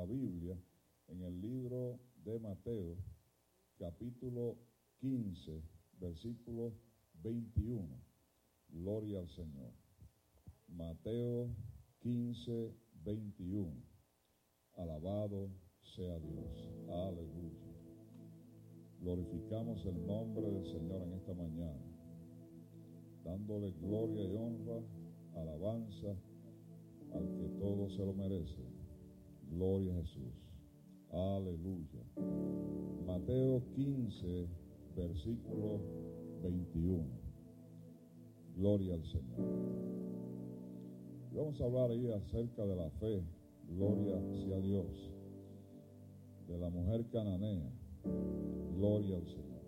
la Biblia en el libro de Mateo, capítulo 15, versículo 21. Gloria al Señor. Mateo 15, 21. Alabado sea Dios. Aleluya. Glorificamos el nombre del Señor en esta mañana, dándole gloria y honra, alabanza al que todo se lo merece. Gloria a Jesús. Aleluya. Mateo 15, versículo 21. Gloria al Señor. Vamos a hablar ahí acerca de la fe. Gloria sea Dios. De la mujer cananea. Gloria al Señor.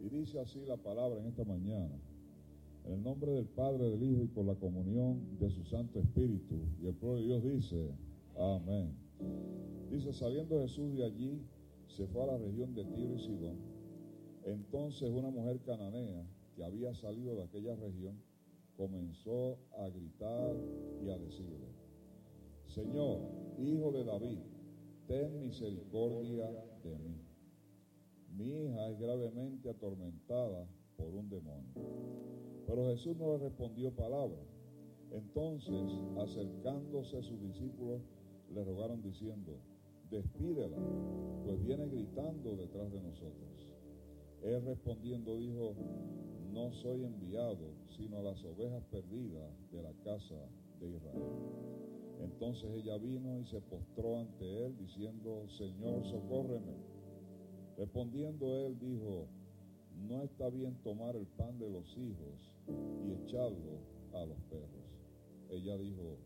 Y dice así la palabra en esta mañana. En el nombre del Padre, del Hijo y por la comunión de su Santo Espíritu. Y el pueblo de Dios dice, amén. Dice, saliendo Jesús de allí, se fue a la región de Tiro y Sidón. Entonces una mujer cananea que había salido de aquella región comenzó a gritar y a decirle, Señor, hijo de David, ten misericordia de mí. Mi hija es gravemente atormentada por un demonio. Pero Jesús no le respondió palabra. Entonces, acercándose a sus discípulos, le rogaron diciendo, despídela, pues viene gritando detrás de nosotros. Él respondiendo dijo, no soy enviado, sino a las ovejas perdidas de la casa de Israel. Entonces ella vino y se postró ante él, diciendo, Señor, socórreme. Respondiendo él dijo, no está bien tomar el pan de los hijos y echarlo a los perros. Ella dijo,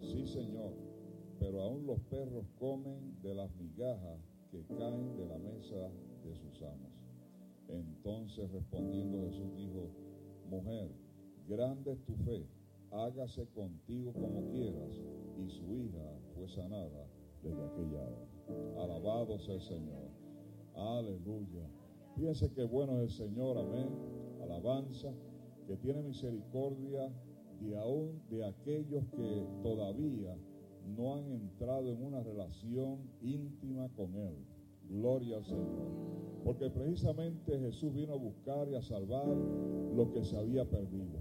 sí, Señor pero aún los perros comen de las migajas que caen de la mesa de sus amos. Entonces respondiendo Jesús dijo, mujer, grande es tu fe, hágase contigo como quieras. Y su hija fue sanada desde aquella hora. Alabado sea el Señor. Aleluya. Fíjense qué bueno es el Señor, amén. Alabanza, que tiene misericordia de aún de aquellos que todavía no han entrado en una relación íntima con Él. Gloria al Señor. Porque precisamente Jesús vino a buscar y a salvar lo que se había perdido.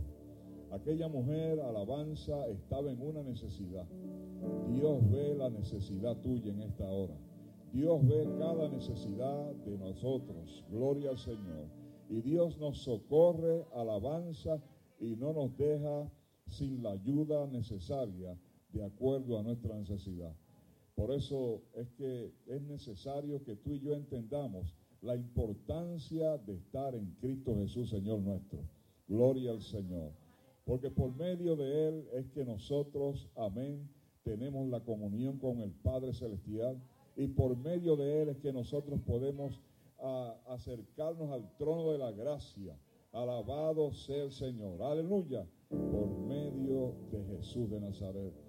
Aquella mujer, alabanza, estaba en una necesidad. Dios ve la necesidad tuya en esta hora. Dios ve cada necesidad de nosotros. Gloria al Señor. Y Dios nos socorre, alabanza, y no nos deja sin la ayuda necesaria de acuerdo a nuestra necesidad. Por eso es que es necesario que tú y yo entendamos la importancia de estar en Cristo Jesús, Señor nuestro. Gloria al Señor. Porque por medio de Él es que nosotros, amén, tenemos la comunión con el Padre Celestial. Y por medio de Él es que nosotros podemos ah, acercarnos al trono de la gracia. Alabado sea el Señor. Aleluya. Por medio de Jesús de Nazaret.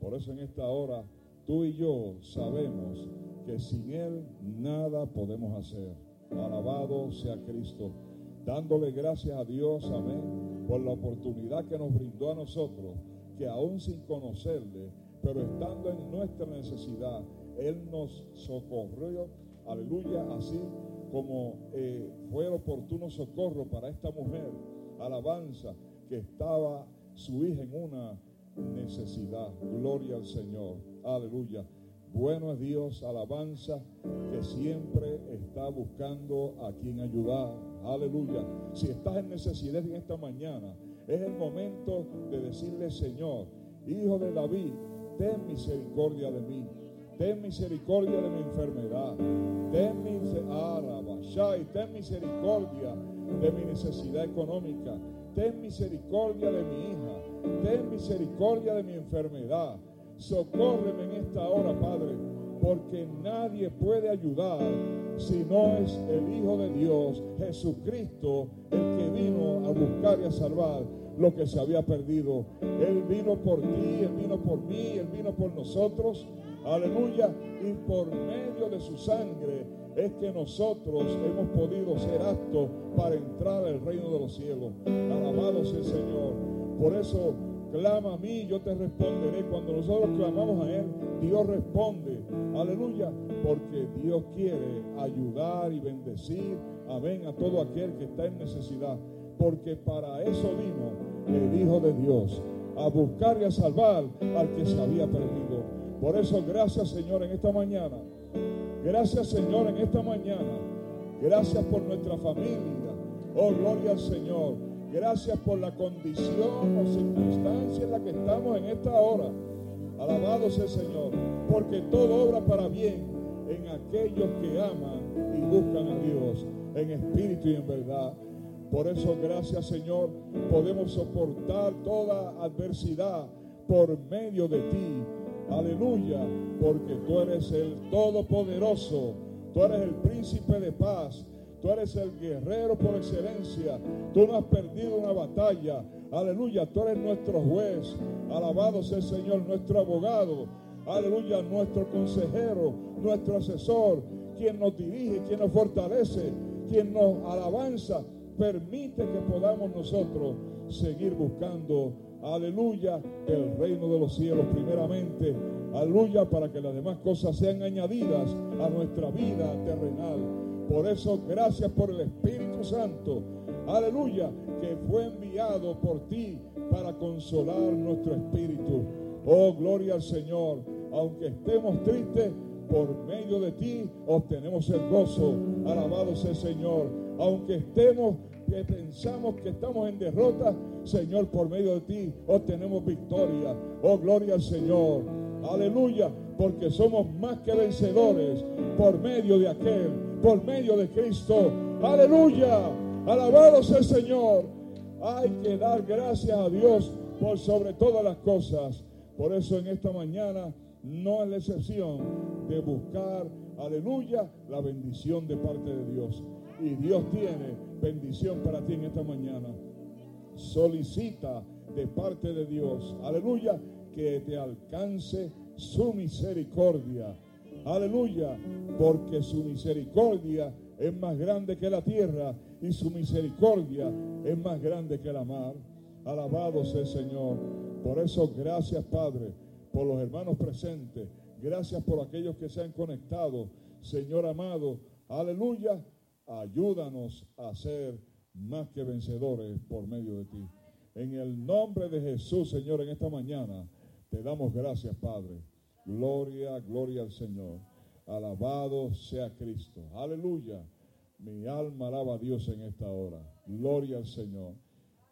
Por eso en esta hora tú y yo sabemos que sin Él nada podemos hacer. Alabado sea Cristo. Dándole gracias a Dios, amén, por la oportunidad que nos brindó a nosotros, que aún sin conocerle, pero estando en nuestra necesidad, Él nos socorrió, aleluya, así como eh, fue el oportuno socorro para esta mujer, alabanza, que estaba su hija en una necesidad. Gloria al Señor. Aleluya. Bueno es Dios, alabanza, que siempre está buscando a quien ayudar. Aleluya. Si estás en necesidad en esta mañana, es el momento de decirle, Señor, Hijo de David, ten misericordia de mí. Ten misericordia de mi enfermedad. Ten, ten misericordia de mi necesidad económica. Ten misericordia de mi hija ten misericordia de mi enfermedad. Socórreme en esta hora, Padre, porque nadie puede ayudar si no es el Hijo de Dios, Jesucristo, el que vino a buscar y a salvar lo que se había perdido. Él vino por ti, Él vino por mí, Él vino por nosotros. Aleluya. Y por medio de su sangre es que nosotros hemos podido ser aptos para entrar al reino de los cielos. Alabado sea el Señor. Por eso clama a mí, yo te responderé. Cuando nosotros clamamos a Él, Dios responde. Aleluya. Porque Dios quiere ayudar y bendecir. Amén. A todo aquel que está en necesidad. Porque para eso vino el Hijo de Dios. A buscar y a salvar al que se había perdido. Por eso, gracias Señor en esta mañana. Gracias Señor en esta mañana. Gracias por nuestra familia. Oh, gloria al Señor. Gracias por la condición o circunstancia en la que estamos en esta hora. Alabado sea el Señor. Porque todo obra para bien en aquellos que aman y buscan a Dios en espíritu y en verdad. Por eso, gracias Señor, podemos soportar toda adversidad por medio de ti. Aleluya, porque tú eres el Todopoderoso, tú eres el príncipe de paz, tú eres el guerrero por excelencia, tú no has perdido una batalla. Aleluya, tú eres nuestro juez, alabado sea el Señor, nuestro abogado. Aleluya, nuestro consejero, nuestro asesor, quien nos dirige, quien nos fortalece, quien nos alabanza permite que podamos nosotros seguir buscando, aleluya, el reino de los cielos primeramente, aleluya, para que las demás cosas sean añadidas a nuestra vida terrenal. Por eso, gracias por el Espíritu Santo, aleluya, que fue enviado por ti para consolar nuestro espíritu. Oh, gloria al Señor, aunque estemos tristes, por medio de ti obtenemos el gozo. Alabado sea el Señor. Aunque estemos que pensamos que estamos en derrota, Señor, por medio de ti obtenemos victoria. Oh, gloria al Señor. Aleluya, porque somos más que vencedores por medio de aquel, por medio de Cristo. Aleluya. Alabado sea el Señor. Hay que dar gracias a Dios por sobre todas las cosas. Por eso en esta mañana no es la excepción de buscar, aleluya, la bendición de parte de Dios. Y Dios tiene bendición para ti en esta mañana. Solicita de parte de Dios, aleluya, que te alcance su misericordia. Aleluya, porque su misericordia es más grande que la tierra y su misericordia es más grande que la mar. Alabado sea el Señor. Por eso, gracias Padre, por los hermanos presentes. Gracias por aquellos que se han conectado. Señor amado, aleluya. Ayúdanos a ser más que vencedores por medio de ti. En el nombre de Jesús, Señor, en esta mañana te damos gracias, Padre. Gloria, gloria al Señor. Alabado sea Cristo. Aleluya. Mi alma alaba a Dios en esta hora. Gloria al Señor.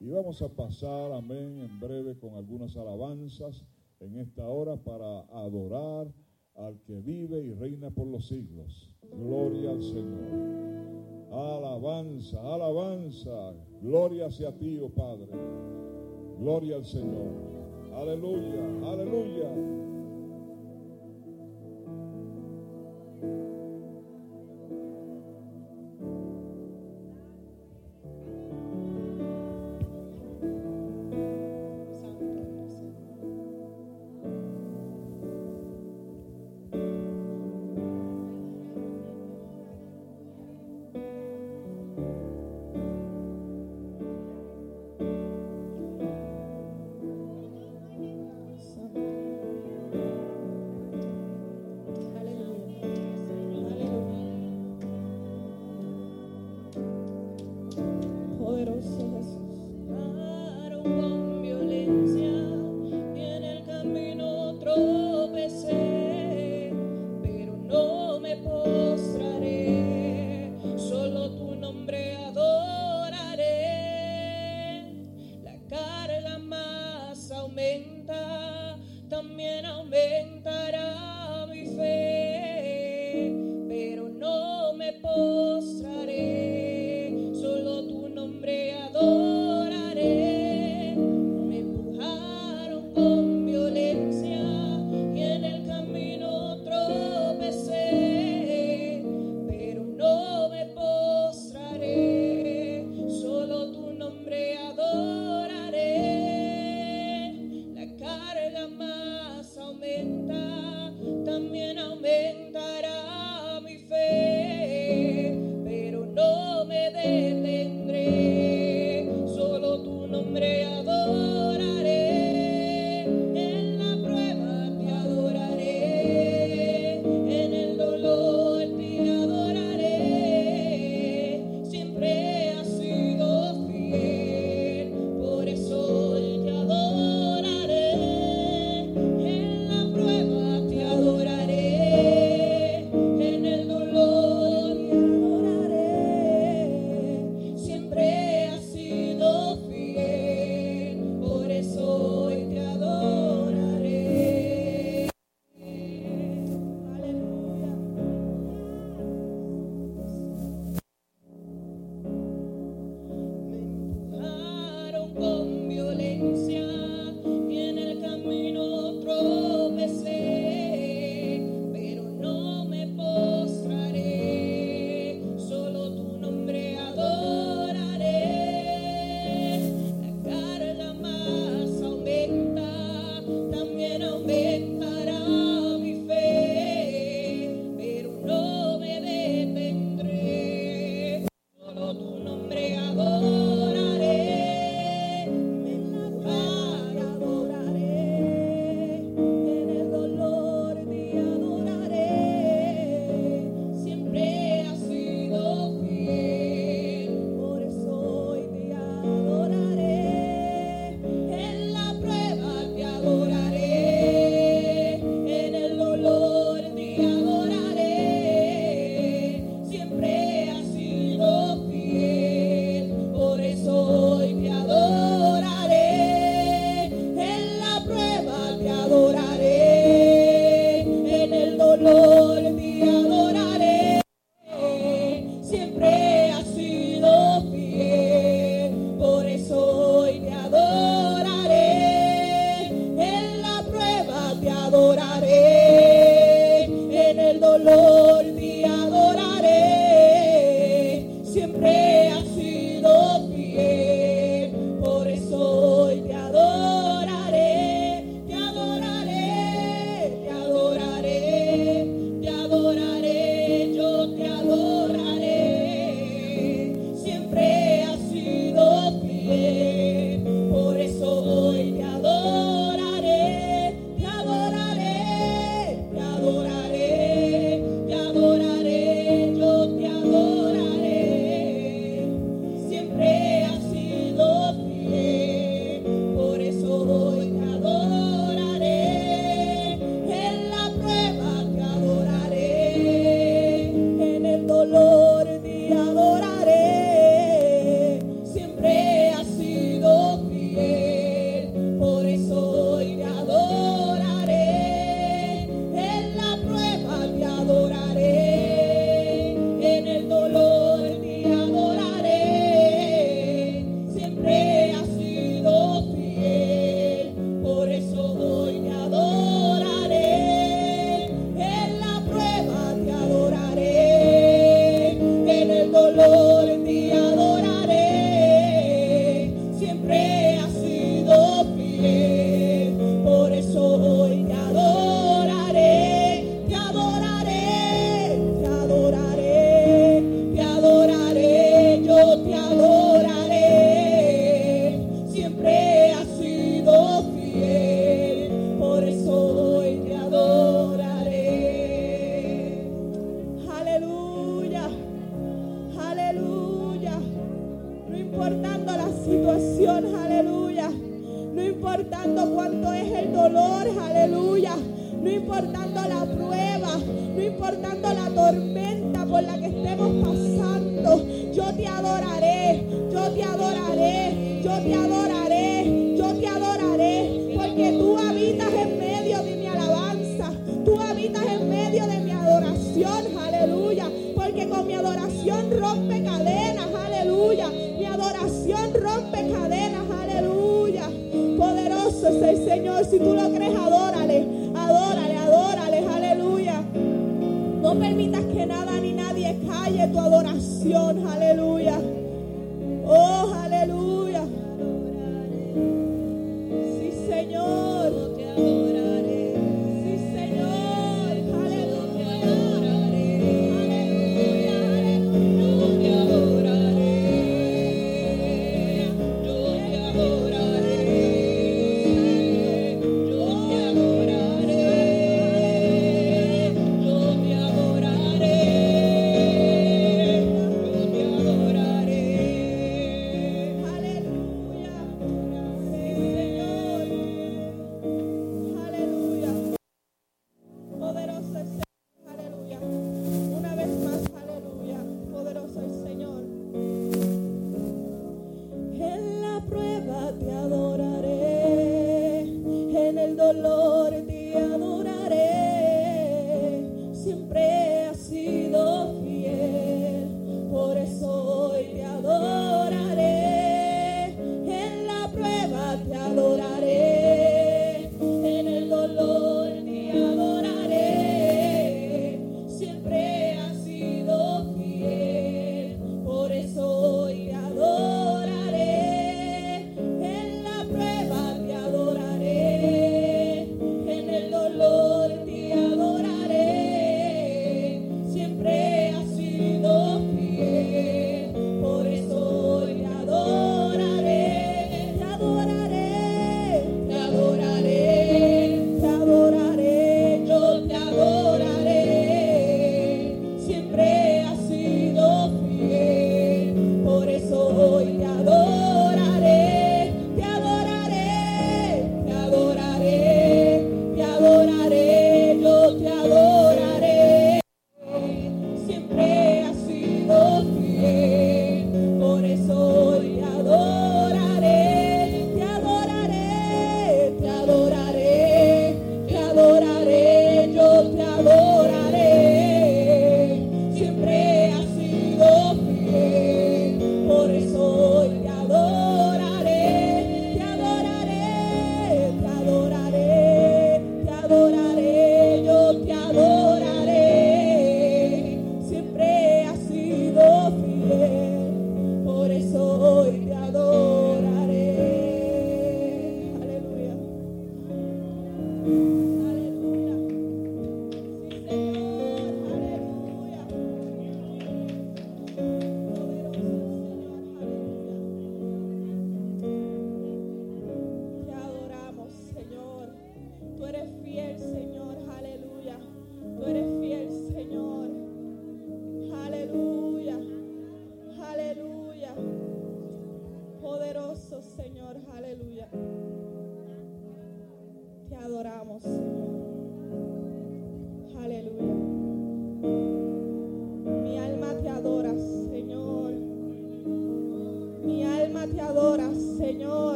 Y vamos a pasar, amén, en breve con algunas alabanzas en esta hora para adorar al que vive y reina por los siglos. Gloria al Señor. Alabanza, alabanza. Gloria hacia ti, oh Padre. Gloria al Señor. Aleluya, aleluya.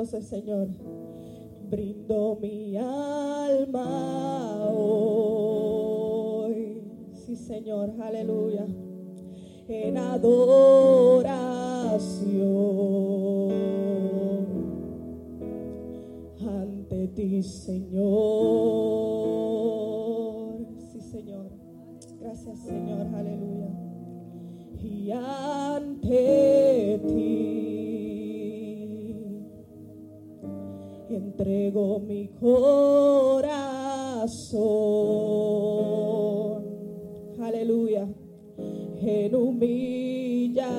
Poderoso Señor. Entrego mi corazón. Aleluya en humillación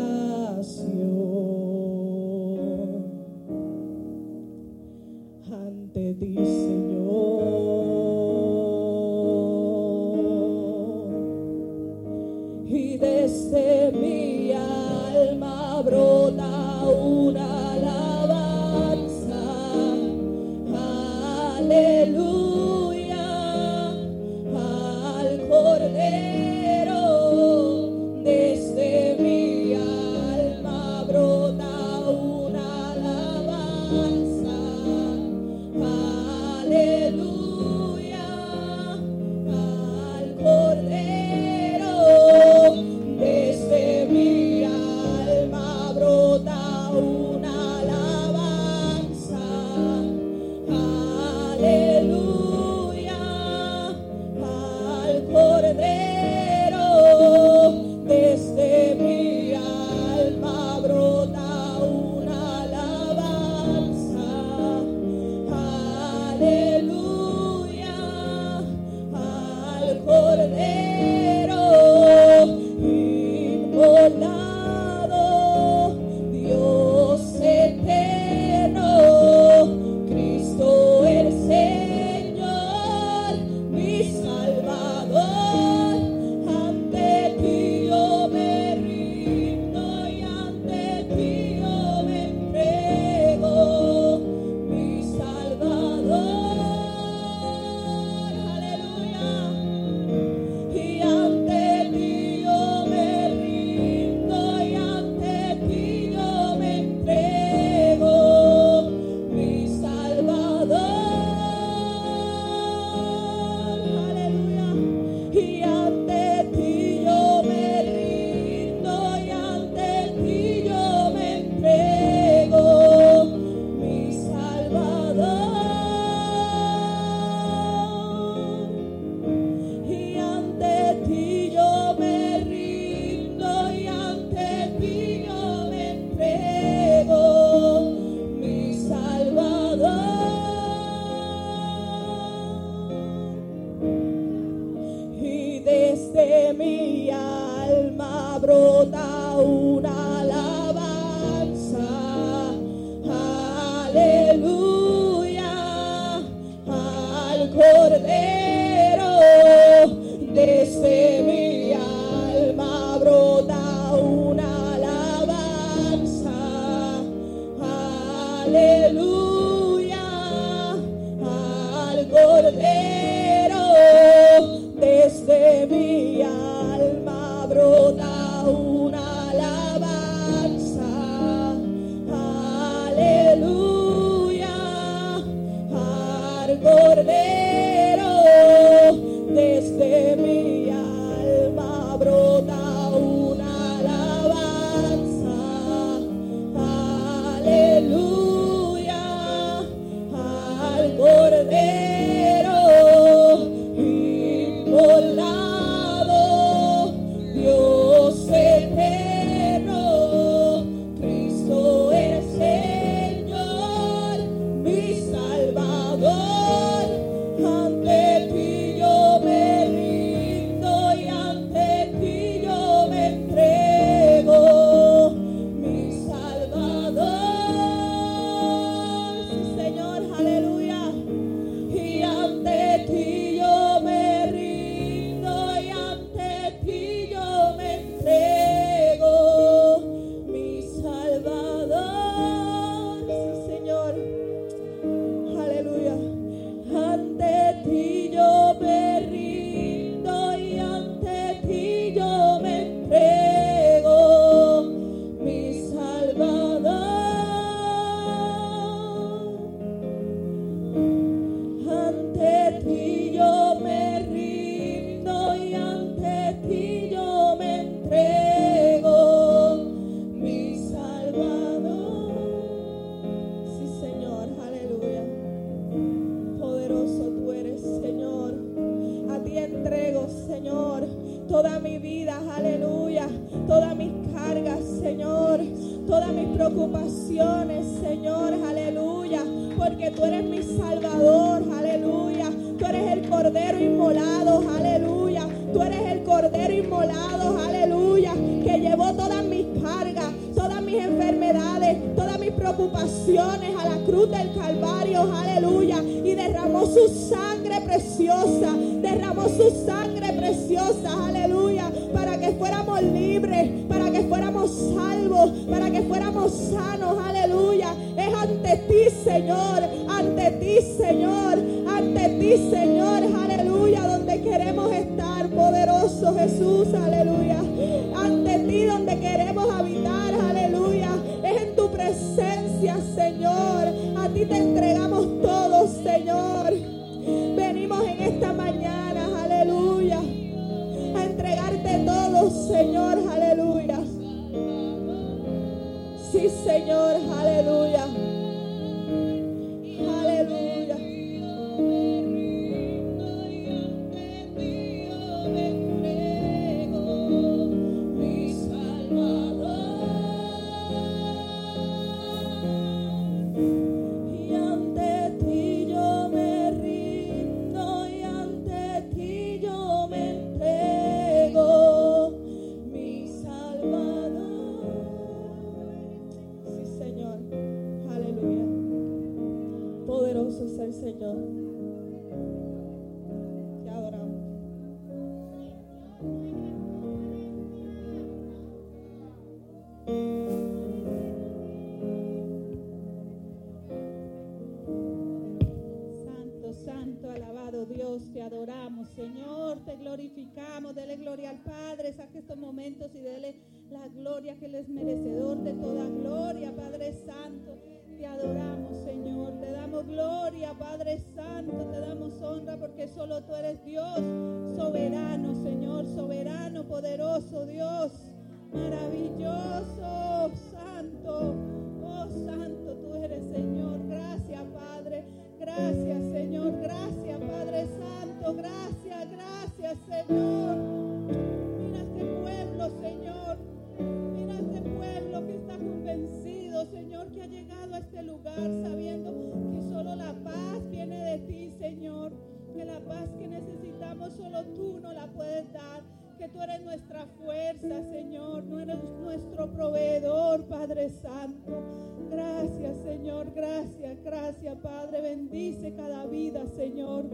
que ha llegado a este lugar sabiendo que solo la paz viene de ti, Señor, que la paz que necesitamos solo tú no la puedes dar que tú eres nuestra fuerza, Señor, no eres nuestro proveedor, Padre Santo. Gracias, Señor, gracias, gracias, Padre. Bendice cada vida, Señor.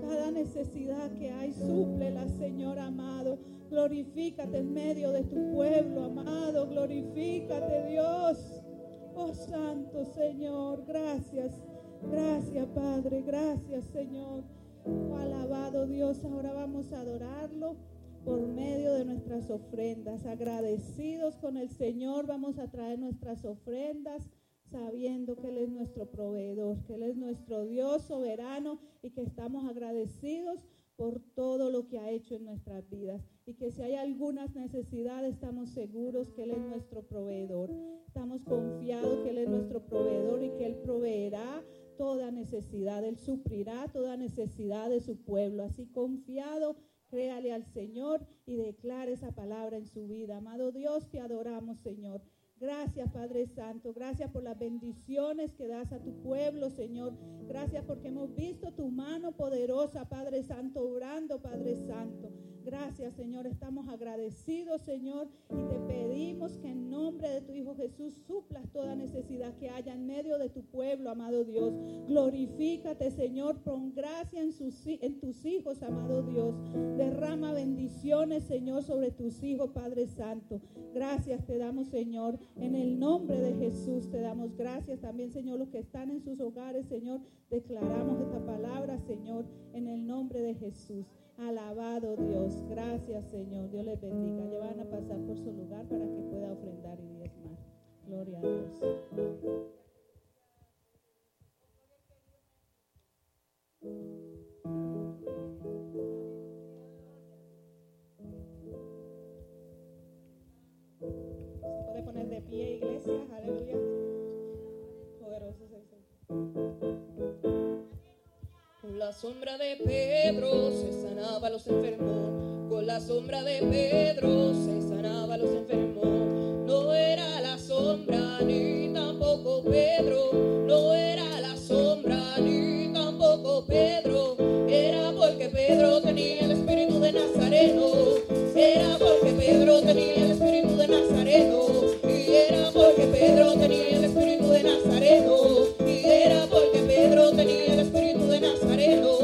Cada necesidad que hay, súplela, Señor amado. Glorifícate en medio de tu pueblo, amado. Glorifícate, Dios. Oh Santo Señor, gracias. Gracias, Padre. Gracias, Señor. Oh, alabado Dios. Ahora vamos a adorarlo por medio de nuestras ofrendas. Agradecidos con el Señor, vamos a traer nuestras ofrendas sabiendo que Él es nuestro proveedor, que Él es nuestro Dios soberano y que estamos agradecidos por todo lo que ha hecho en nuestras vidas. Y que si hay algunas necesidades, estamos seguros que Él es nuestro proveedor. Estamos confiados que Él es nuestro proveedor y que Él proveerá toda necesidad, Él suplirá toda necesidad de su pueblo. Así confiado créale al Señor y declare esa palabra en su vida. Amado Dios, te adoramos, Señor. Gracias, Padre Santo. Gracias por las bendiciones que das a tu pueblo, Señor. Gracias porque hemos visto tu mano poderosa, Padre Santo, orando, Padre Santo. Gracias, Señor. Estamos agradecidos, Señor, y te pedimos que en nombre de tu Hijo Jesús suplas toda necesidad que haya en medio de tu pueblo, amado Dios. Glorifícate, Señor. Pon gracia en, tus hijos, amado Dios. Derrama bendiciones, Señor, sobre tus hijos, Padre Santo. Gracias te damos, Señor. En el nombre de Jesús te damos gracias también, Señor. Los que están en sus hogares, Señor, declaramos esta palabra, Señor, en el nombre de Jesús. Alabado Dios. Gracias, Señor. Dios les bendiga. Ya van a pasar por su lugar para que pueda ofrendar y diezmar. Gloria a Dios. Con la sombra de Pedro se sanaba a los enfermos. Con la sombra de Pedro se sanaba a los enfermos. No era la sombra ni tampoco Pedro. No era la sombra ni tampoco Pedro. Era porque Pedro tenía el espíritu de Nazareno. Era porque Pedro tenía el espíritu de Nazareno. Y era porque Pedro tenía el espíritu de Nazareno era porque Pedro tenía el espíritu de Nazareno.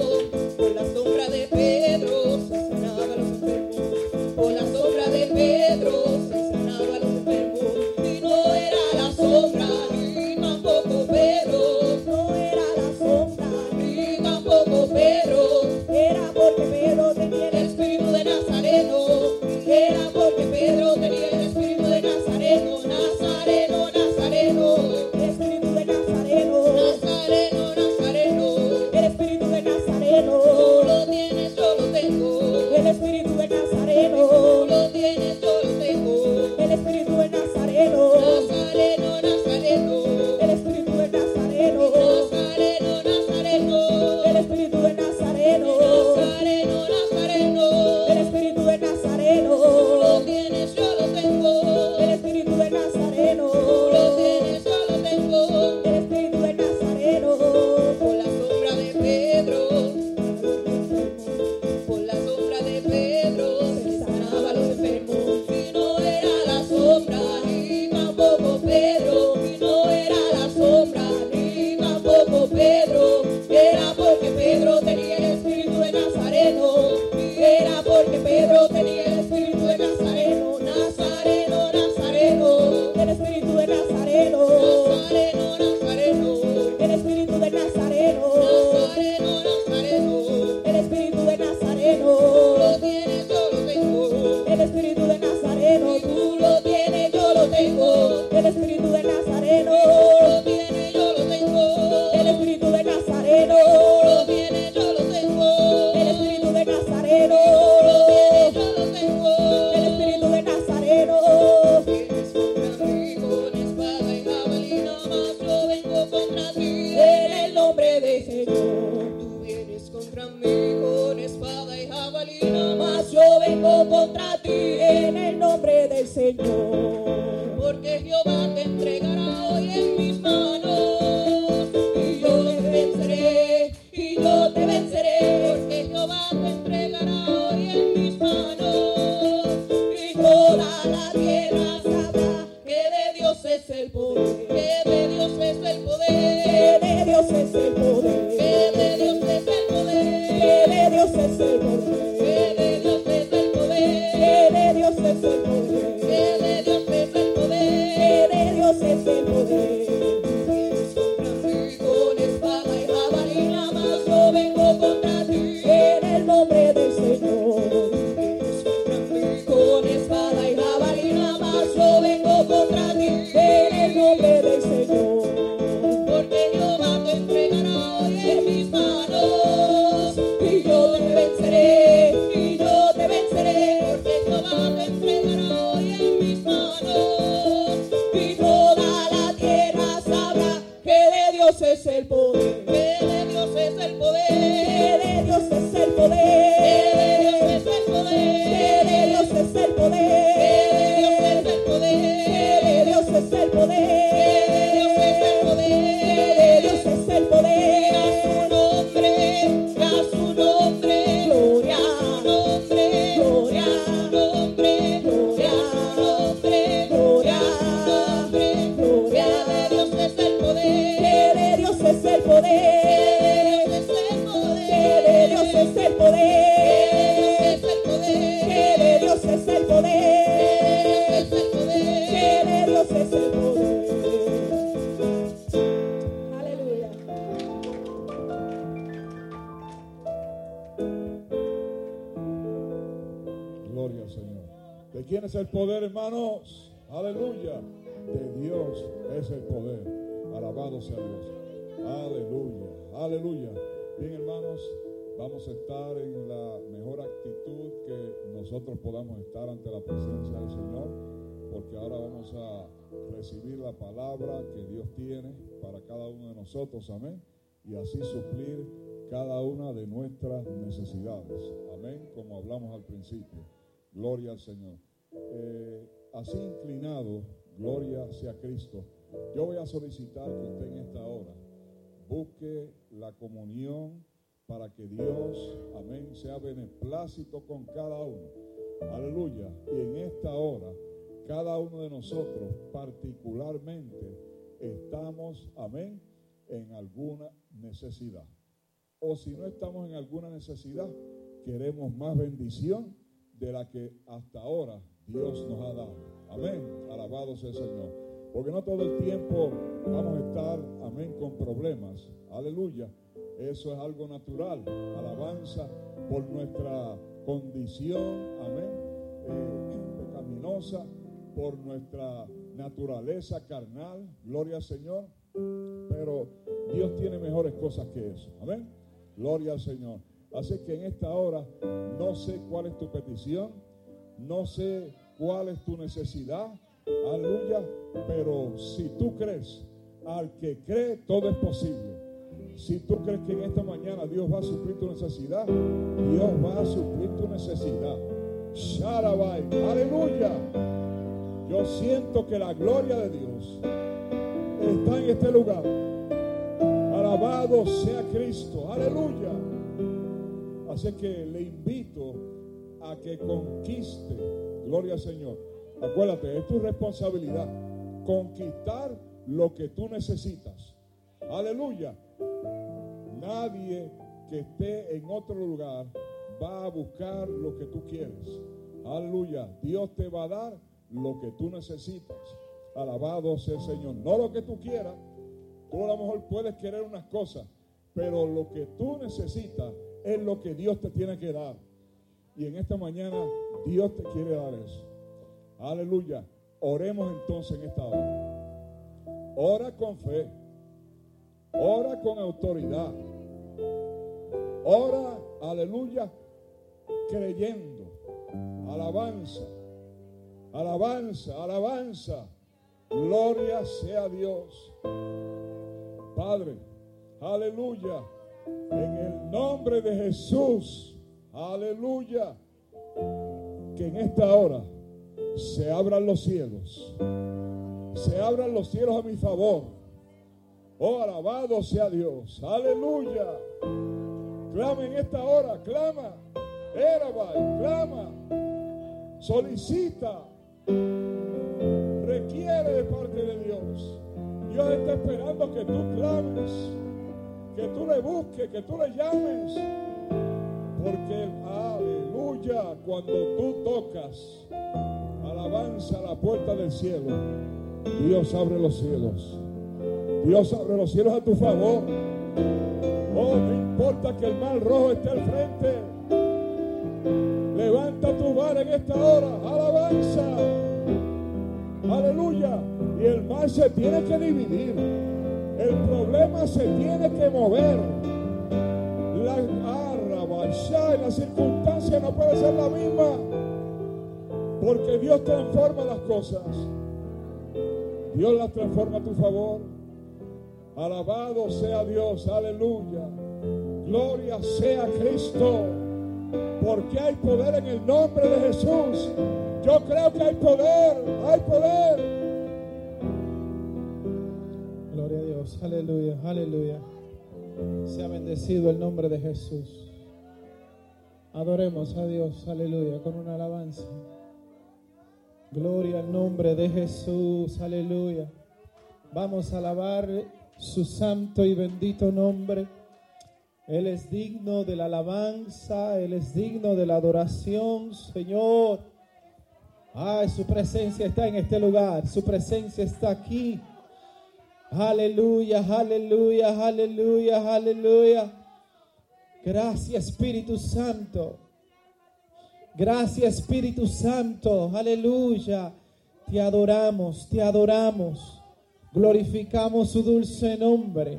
Recibir la palabra que Dios tiene para cada uno de nosotros. Amén. Y así suplir cada una de nuestras necesidades. Amén. Como hablamos al principio. Gloria al Señor. Eh, así inclinado, gloria sea Cristo. Yo voy a solicitar que usted en esta hora busque la comunión para que Dios, amén, sea beneplácito con cada uno. Aleluya. Y en esta hora, cada uno de nosotros particularmente estamos, amén, en alguna necesidad. O si no estamos en alguna necesidad, queremos más bendición de la que hasta ahora Dios nos ha dado. Amén. Alabado sea el Señor. Porque no todo el tiempo vamos a estar, amén, con problemas. Aleluya. Eso es algo natural. Alabanza por nuestra condición, amén, eh, pecaminosa, por nuestra naturaleza carnal. Gloria al Señor. Pero Dios tiene mejores cosas que eso. Amén. Gloria al Señor. Así que en esta hora no sé cuál es tu petición, no sé cuál es tu necesidad, aleluya, pero si tú crees, al que cree todo es posible. Si tú crees que en esta mañana Dios va a suplir tu necesidad, Dios va a suplir tu necesidad. Sharabai, aleluya. Yo siento que la gloria de Dios está en este lugar. Alabado sea Cristo, aleluya. Así que le invito a que conquiste, gloria al Señor. Acuérdate, es tu responsabilidad conquistar lo que tú necesitas. Aleluya. Nadie que esté en otro lugar va a buscar lo que tú quieres. Aleluya. Dios te va a dar lo que tú necesitas. Alabado sea el Señor. No lo que tú quieras. Tú a lo mejor puedes querer unas cosas, Pero lo que tú necesitas es lo que Dios te tiene que dar. Y en esta mañana Dios te quiere dar eso. Aleluya. Oremos entonces en esta hora. Ora con fe. Ora con autoridad. Ora, aleluya, creyendo. Alabanza. Alabanza, alabanza. Gloria sea Dios. Padre, aleluya. En el nombre de Jesús, aleluya. Que en esta hora se abran los cielos. Se abran los cielos a mi favor. Oh, alabado sea Dios. Aleluya. Clama en esta hora, clama. Erabai, clama. Solicita. Requiere de parte de Dios. Dios está esperando que tú clames, que tú le busques, que tú le llames. Porque, aleluya, cuando tú tocas, alabanza la puerta del cielo, Dios abre los cielos. Dios abre los cielos a tu favor. Oh, no importa que el mal rojo esté al frente. Levanta tu bar en esta hora. Alabanza. Aleluya. Y el mal se tiene que dividir. El problema se tiene que mover. La arrabacha y la circunstancia no puede ser la misma. Porque Dios transforma las cosas. Dios las transforma a tu favor. Alabado sea Dios. Aleluya. Gloria sea Cristo. Porque hay poder en el nombre de Jesús. Yo creo que hay poder. Hay poder. Gloria a Dios, aleluya, aleluya. Sea bendecido el nombre de Jesús. Adoremos a Dios, aleluya, con una alabanza. Gloria al nombre de Jesús, aleluya. Vamos a alabar su santo y bendito nombre. Él es digno de la alabanza, Él es digno de la adoración, Señor. Ay, su presencia está en este lugar, su presencia está aquí. Aleluya, aleluya, aleluya, aleluya. Gracias Espíritu Santo. Gracias Espíritu Santo. Aleluya. Te adoramos, te adoramos. Glorificamos su dulce nombre.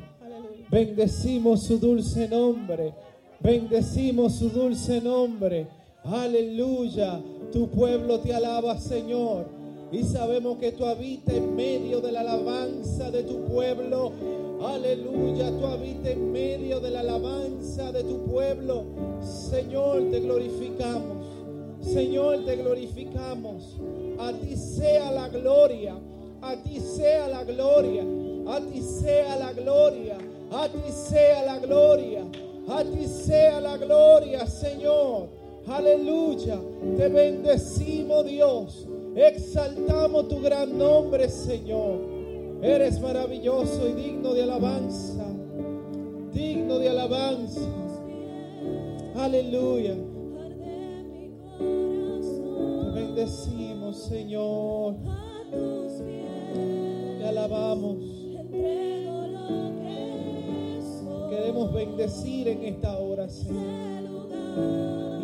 Bendecimos su dulce nombre. Bendecimos su dulce nombre. Aleluya. Tu pueblo te alaba, Señor. Y sabemos que tú habitas en medio de la alabanza de tu pueblo. Aleluya. Tú habitas en medio de la alabanza de tu pueblo. Señor, te glorificamos. Señor, te glorificamos. A ti sea la gloria. A ti sea la gloria. A ti sea la gloria. A ti sea la gloria. A ti sea la gloria, Señor. Aleluya. Te bendecimos, Dios. Exaltamos tu gran nombre, Señor. Eres maravilloso y digno de alabanza. Digno de alabanza. Aleluya. Te bendecimos, Señor. Te alabamos. Queremos bendecir en esta Señor.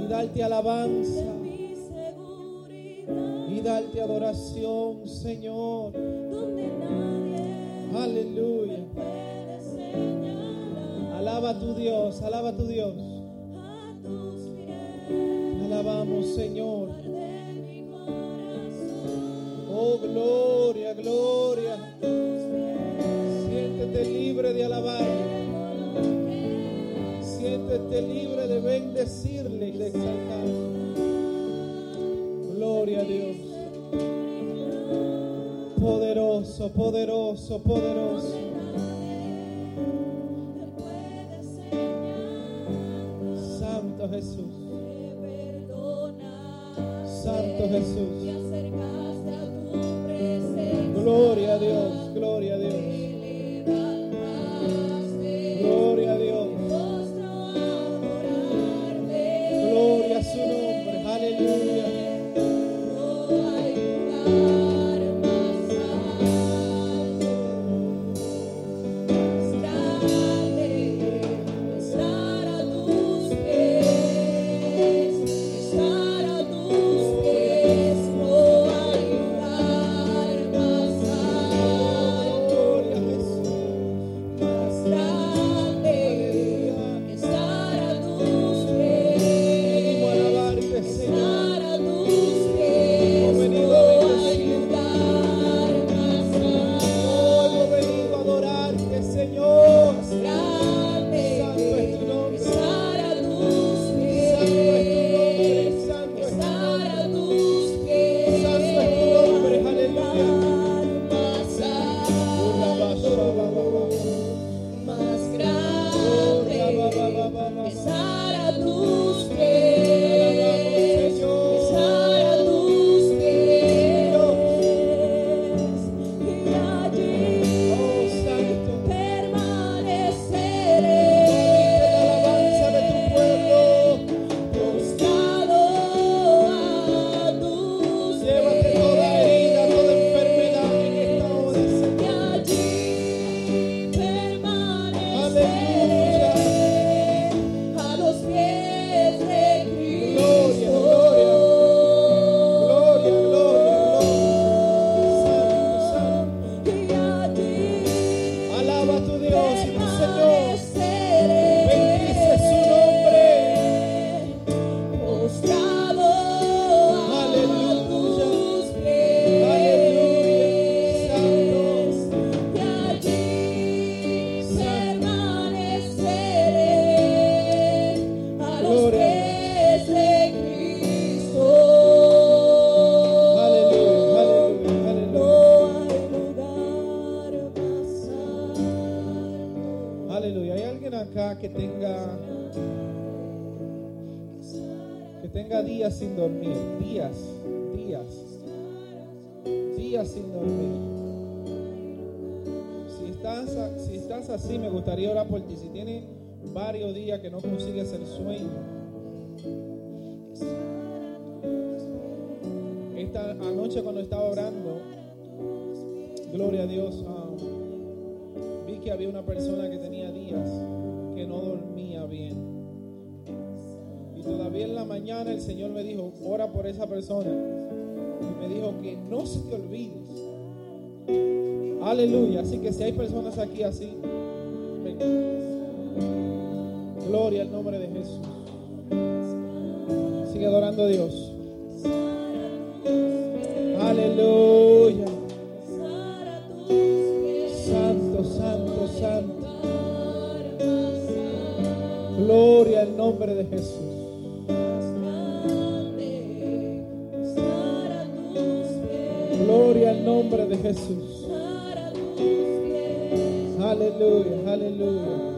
Y darte alabanza. Y darte adoración, Señor. Aleluya. Alaba a tu Dios, alaba a tu Dios. Alabamos, Señor. Oh, gloria, gloria. Siéntete libre de alabar. Siéntete libre de bendecirle y de exaltar. Gloria a Dios. Poderoso, poderoso, poderoso. Santo Jesús. Santo Jesús. Gloria a Dios, había una persona que tenía días que no dormía bien. Y todavía en la mañana el Señor me dijo, ora por esa persona. Y me dijo que no se te olvides. Aleluya. Así que si hay personas aquí así, ven. gloria al nombre de Jesús. Sigue adorando a Dios. Aleluya. Gloria al nombre de Jesús. Gloria al nombre de Jesús. Aleluya, aleluya.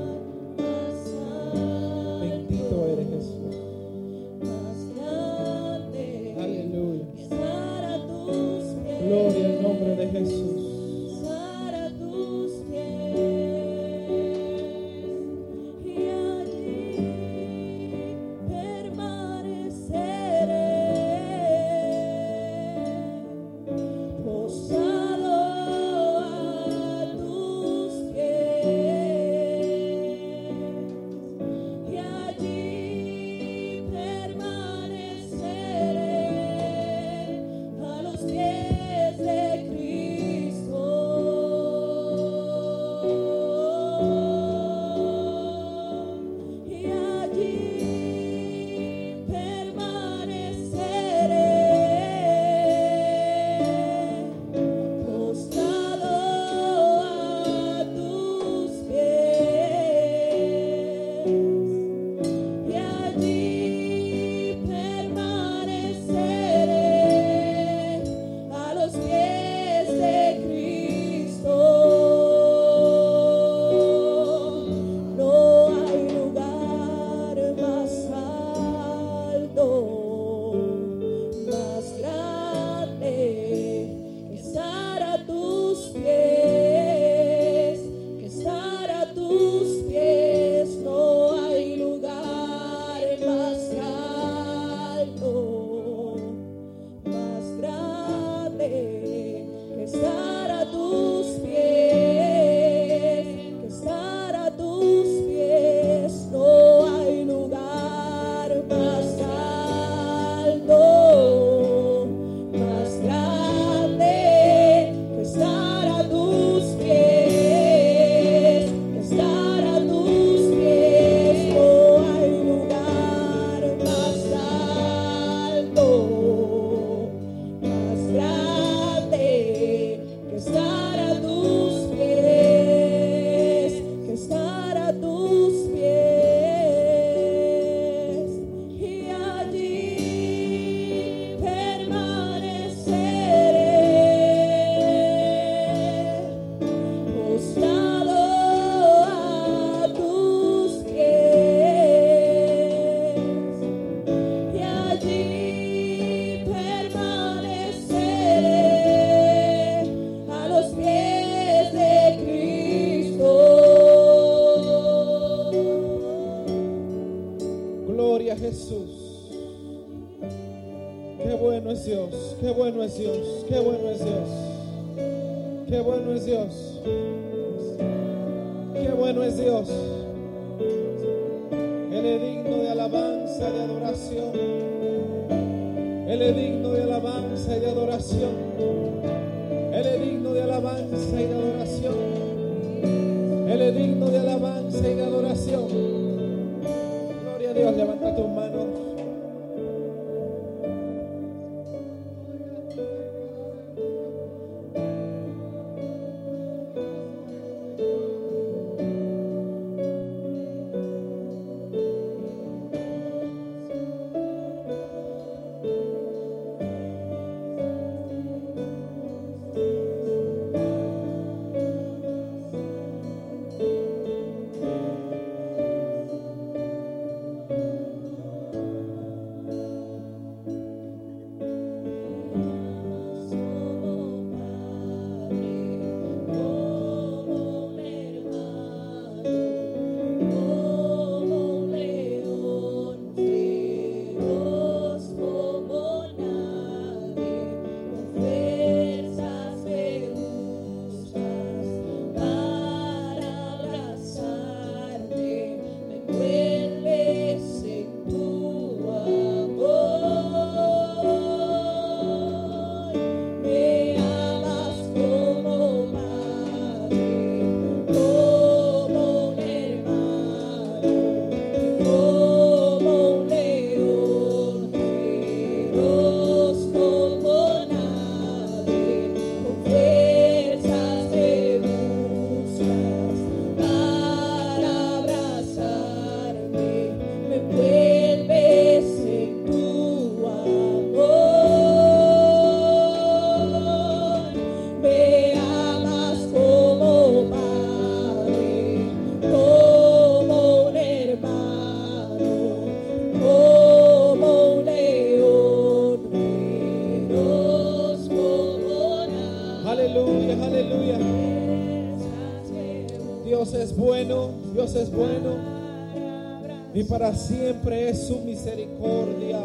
Para siempre es su misericordia.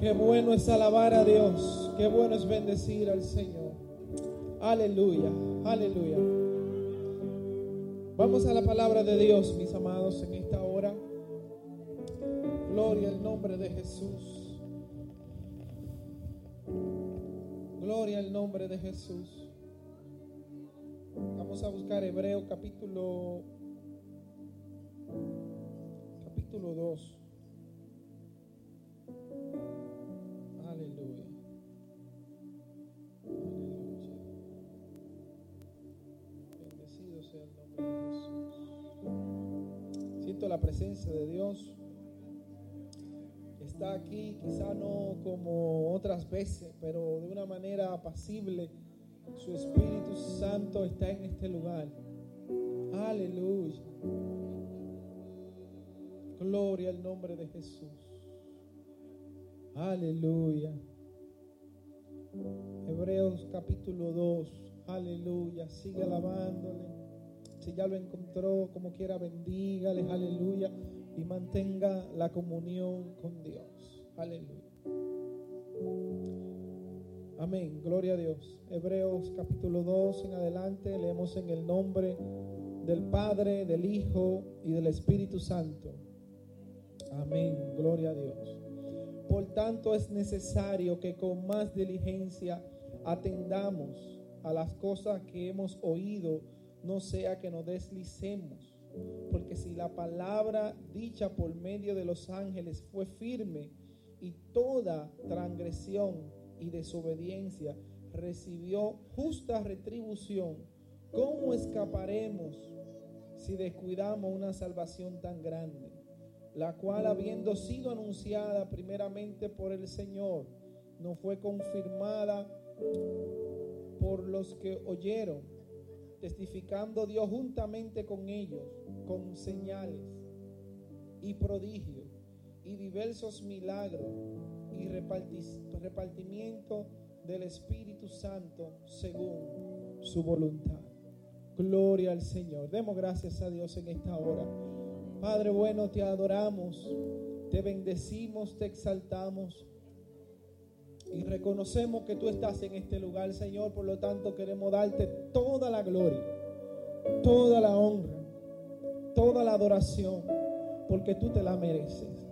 Qué bueno es alabar a Dios, qué bueno es bendecir al Señor. Aleluya, aleluya. Vamos a la palabra de Dios, mis amados, en esta hora. Gloria al nombre de Jesús. Gloria al nombre de Jesús. Vamos a buscar Hebreo capítulo capítulo 2. Aleluya. Aleluya. Bendecido sea el nombre de Jesús. Siento la presencia de Dios. Está aquí, quizá no como otras veces, pero de una manera apacible. Su Espíritu Santo está en este lugar. Aleluya. Gloria al nombre de Jesús. Aleluya. Hebreos capítulo 2. Aleluya. Sigue alabándole. Si ya lo encontró, como quiera, bendígale. Aleluya. Y mantenga la comunión con Dios. Aleluya. Amén. Gloria a Dios. Hebreos capítulo 2 en adelante. Leemos en el nombre del Padre, del Hijo y del Espíritu Santo. Amén. Gloria a Dios. Por tanto es necesario que con más diligencia atendamos a las cosas que hemos oído, no sea que nos deslicemos. Porque si la palabra dicha por medio de los ángeles fue firme y toda transgresión y desobediencia recibió justa retribución, ¿cómo escaparemos si descuidamos una salvación tan grande? La cual habiendo sido anunciada primeramente por el Señor, no fue confirmada por los que oyeron, testificando Dios juntamente con ellos, con señales y prodigios y diversos milagros y repartimiento del Espíritu Santo según su voluntad. Gloria al Señor. Demos gracias a Dios en esta hora. Padre bueno, te adoramos, te bendecimos, te exaltamos y reconocemos que tú estás en este lugar, Señor. Por lo tanto, queremos darte toda la gloria, toda la honra, toda la adoración, porque tú te la mereces.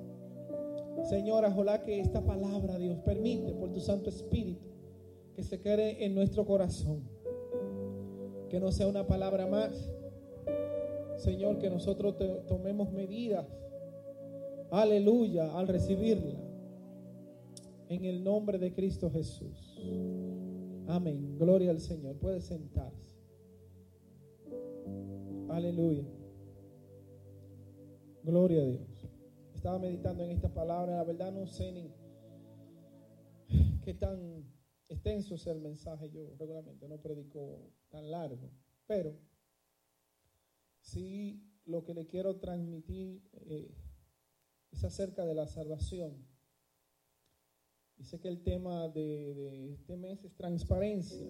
Señor, ojalá que esta palabra, Dios, permite por tu Santo Espíritu que se quede en nuestro corazón. Que no sea una palabra más. Señor, que nosotros tomemos medidas. Aleluya, al recibirla. En el nombre de Cristo Jesús. Amén. Gloria al Señor. Puede sentarse. Aleluya. Gloria a Dios. Estaba meditando en esta palabra. La verdad no sé ni qué tan extenso es el mensaje. Yo regularmente no predico tan largo. Pero sí lo que le quiero transmitir eh, es acerca de la salvación. Y sé que el tema de, este mes es transparencia.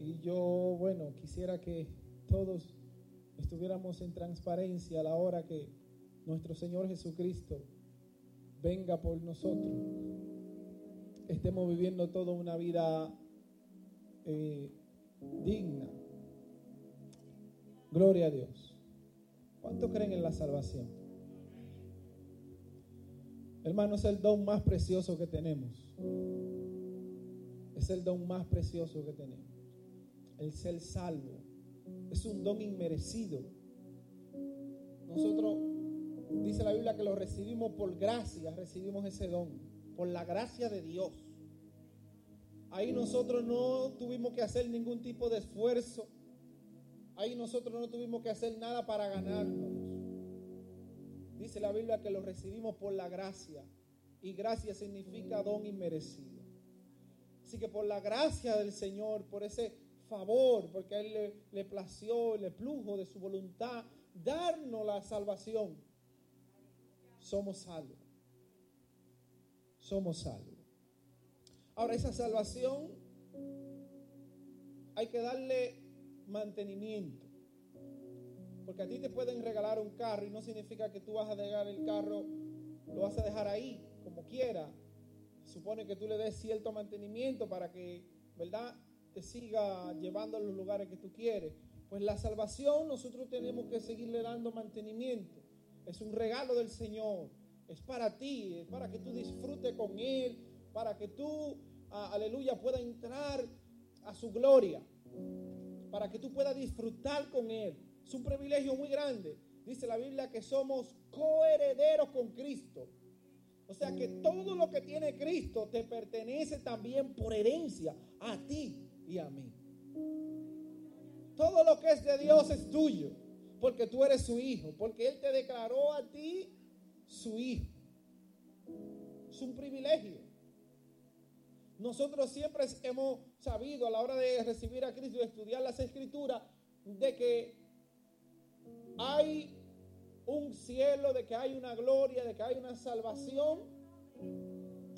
Y yo, bueno, quisiera que todos estuviéramos en transparencia a la hora que nuestro Señor Jesucristo venga por nosotros. Estemos viviendo toda una vida eh, digna. Gloria a Dios. ¿Cuánto creen en la salvación? Hermanos, es el don más precioso que tenemos. Es el don más precioso que tenemos. El ser salvo. Es un don inmerecido. Nosotros, dice la Biblia, que lo recibimos por gracia, recibimos ese don. Por la gracia de Dios. Ahí nosotros no tuvimos que hacer ningún tipo de esfuerzo. Ahí nosotros no tuvimos que hacer nada para ganarnos. Dice la Biblia que lo recibimos por la gracia. Y gracia significa don inmerecido. Así que por la gracia del Señor, por ese favor, porque a Él le, le plació, le plujo de su voluntad, darnos la salvación, somos salvos. Somos salvos. Ahora, esa salvación hay que darle mantenimiento. Porque a ti te pueden regalar un carro y no significa que tú vas a dejar el carro, lo vas a dejar ahí como quiera. Supone que tú le des cierto mantenimiento para que, ¿verdad?, te siga llevando a los lugares que tú quieres. Pues la salvación nosotros tenemos que seguirle dando mantenimiento. Es un regalo del Señor. Es para ti, es para que tú disfrutes con Él, para que tú, a- aleluya, puedas entrar a su gloria, para que tú puedas disfrutar con Él. Es un privilegio muy grande. Dice la Biblia que somos coherederos con Cristo. O sea que todo lo que tiene Cristo te pertenece también por herencia a ti y a mí. Todo lo que es de Dios es tuyo, porque tú eres su hijo, porque Él te declaró a ti su hijo. Es un privilegio. Nosotros siempre hemos sabido a la hora de recibir a Cristo y estudiar las escrituras de que hay un cielo, de que hay una gloria, de que hay una salvación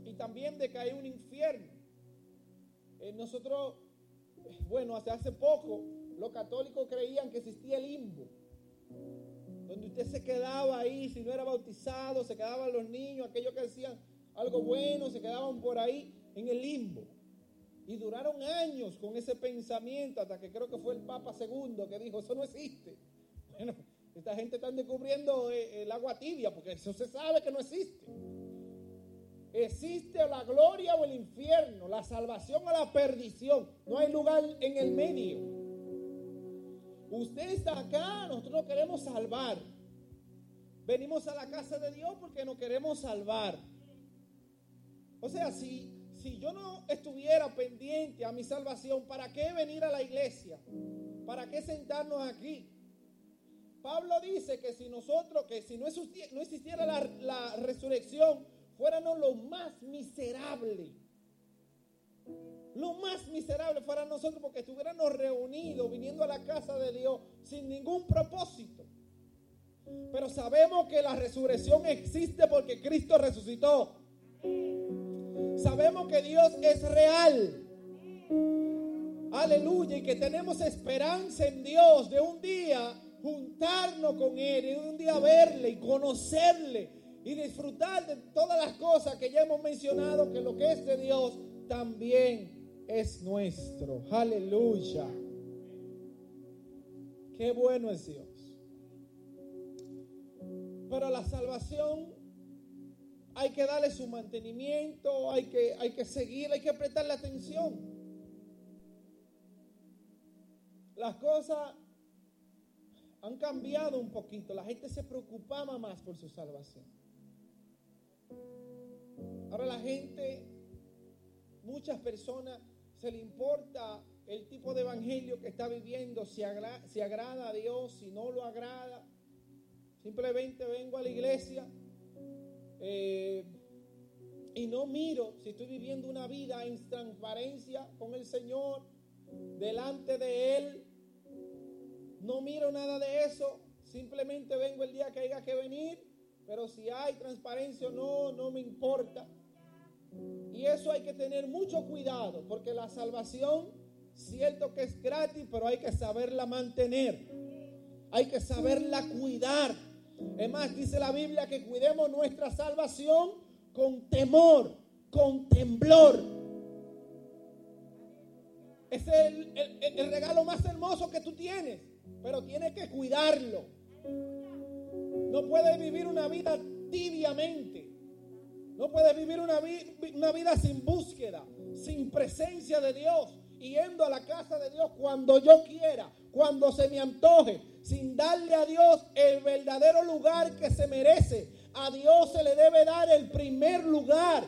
y también de que hay un infierno. Eh, nosotros, bueno, hasta hace poco los católicos creían que existía el limbo, donde usted se quedaba ahí, si no era bautizado, se quedaban los niños, aquellos que hacían algo bueno, se quedaban por ahí en el limbo. Y duraron años con ese pensamiento hasta que creo que fue el Papa II que dijo, eso no existe. Bueno, esta gente está descubriendo eh, el agua tibia porque eso se sabe que no existe. Existe la gloria o el infierno, la salvación o la perdición. No hay lugar en el medio. Usted está acá, nosotros nos queremos salvar. Venimos a la casa de Dios porque nos queremos salvar. O sea, si, si yo no estuviera pendiente a mi salvación, ¿para qué venir a la iglesia? ¿Para qué sentarnos aquí? Pablo dice que si nosotros, que si no existiera, la, resurrección, fuéramos los más miserables. Lo más miserable fuera nosotros porque estuviéramos reunidos, viniendo a la casa de Dios sin ningún propósito. Pero sabemos que la resurrección existe porque Cristo resucitó. Sabemos que Dios es real. Aleluya. Y que tenemos esperanza en Dios de un día juntarnos con Él, de un día verle y conocerle y disfrutar de todas las cosas que ya hemos mencionado, que lo que es de Dios también es nuestro. Aleluya. Qué bueno es Dios. Pero la salvación hay que darle su mantenimiento, hay que, hay que seguir, hay que prestarle atención. Las cosas han cambiado un poquito. La gente se preocupaba más por su salvación. Ahora la gente, muchas personas, se le importa el tipo de evangelio que está viviendo, si, agra si agrada a Dios, si no lo agrada. Simplemente vengo a la iglesia eh, y no miro si estoy viviendo una vida en transparencia con el Señor, delante de Él. No miro nada de eso, simplemente vengo el día que haya que venir, pero si hay transparencia o no, no me importa. Y eso hay que tener mucho cuidado, porque la salvación, cierto que es gratis, pero hay que saberla mantener, hay que saberla cuidar. Es más, dice la Biblia que cuidemos nuestra salvación con temor, con temblor. Es el, el, regalo más hermoso que tú tienes, pero tienes que cuidarlo. No puedes vivir una vida tibiamente. No puedes vivir una, una vida sin búsqueda, sin presencia de Dios, yendo a la casa de Dios cuando yo quiera, cuando se me antoje, sin darle a Dios el verdadero lugar que se merece. A Dios se le debe dar el primer lugar,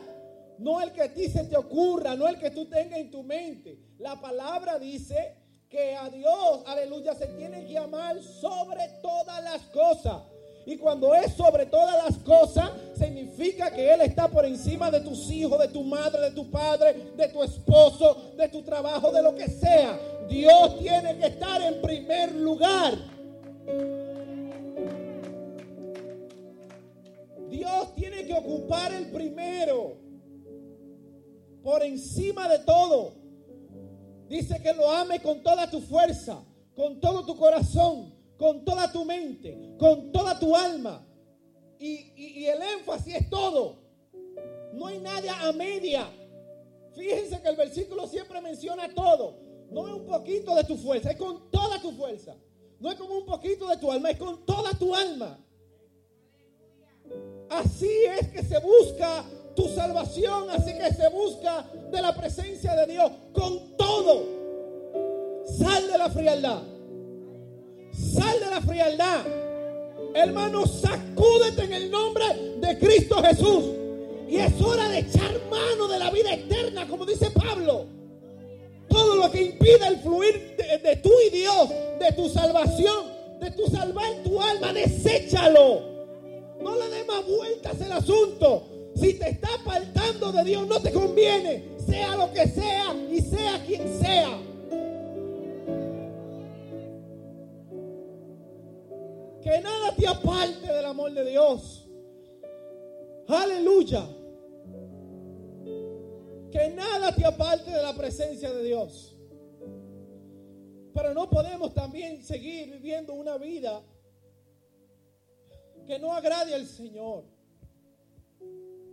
no el que a ti se te ocurra, no el que tú tengas en tu mente. La palabra dice que a Dios, aleluya, se tiene que amar sobre todas las cosas. Y cuando es sobre todas las cosas, significa que Él está por encima de tus hijos, de tu madre, de tu padre, de tu esposo, de tu trabajo, de lo que sea. Dios tiene que estar en primer lugar. Dios tiene que ocupar el primero. Por encima de todo. Dice que lo ame con toda tu fuerza, con todo tu corazón, con toda tu mente, con toda tu alma. Y, el énfasis es todo. No hay nada a media. Fíjense que el versículo siempre menciona todo. No es un poquito de tu fuerza, es con toda tu fuerza. No es como un poquito de tu alma, es con toda tu alma. Así es que se busca tu salvación, así que se busca de la presencia de Dios con todo. Sal de la frialdad. Sal de la frialdad. Hermano, sacúdete en el nombre de Cristo Jesús. Y es hora de echar mano de la vida eterna, como dice Pablo. Todo lo que impida el fluir de, tú y Dios, de tu salvación, de tu salvar tu alma, deséchalo. No le des más vueltas al asunto. Si te está apartando de Dios, no te conviene. Sea lo que sea y sea quien sea. Que nada te aparte del amor de Dios. Aleluya. Que nada te aparte de la presencia de Dios. Pero no podemos también seguir viviendo una vida que no agrade al Señor.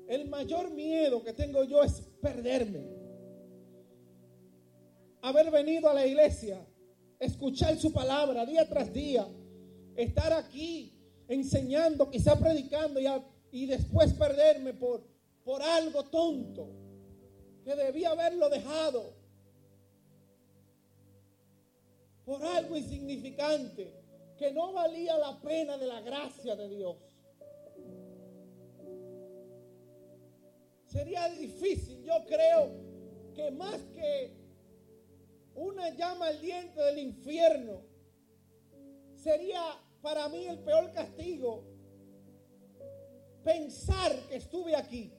El mayor miedo que tengo yo es perderme. Haber venido a la iglesia, escuchar su palabra día tras día, estar aquí enseñando, quizá predicando y, y después perderme por, por algo tonto que debía haberlo dejado, por algo insignificante que no valía la pena de la gracia de Dios. Sería difícil, yo creo que más que una llama al diente del infierno, sería para mí el peor castigo pensar que estuve aquí,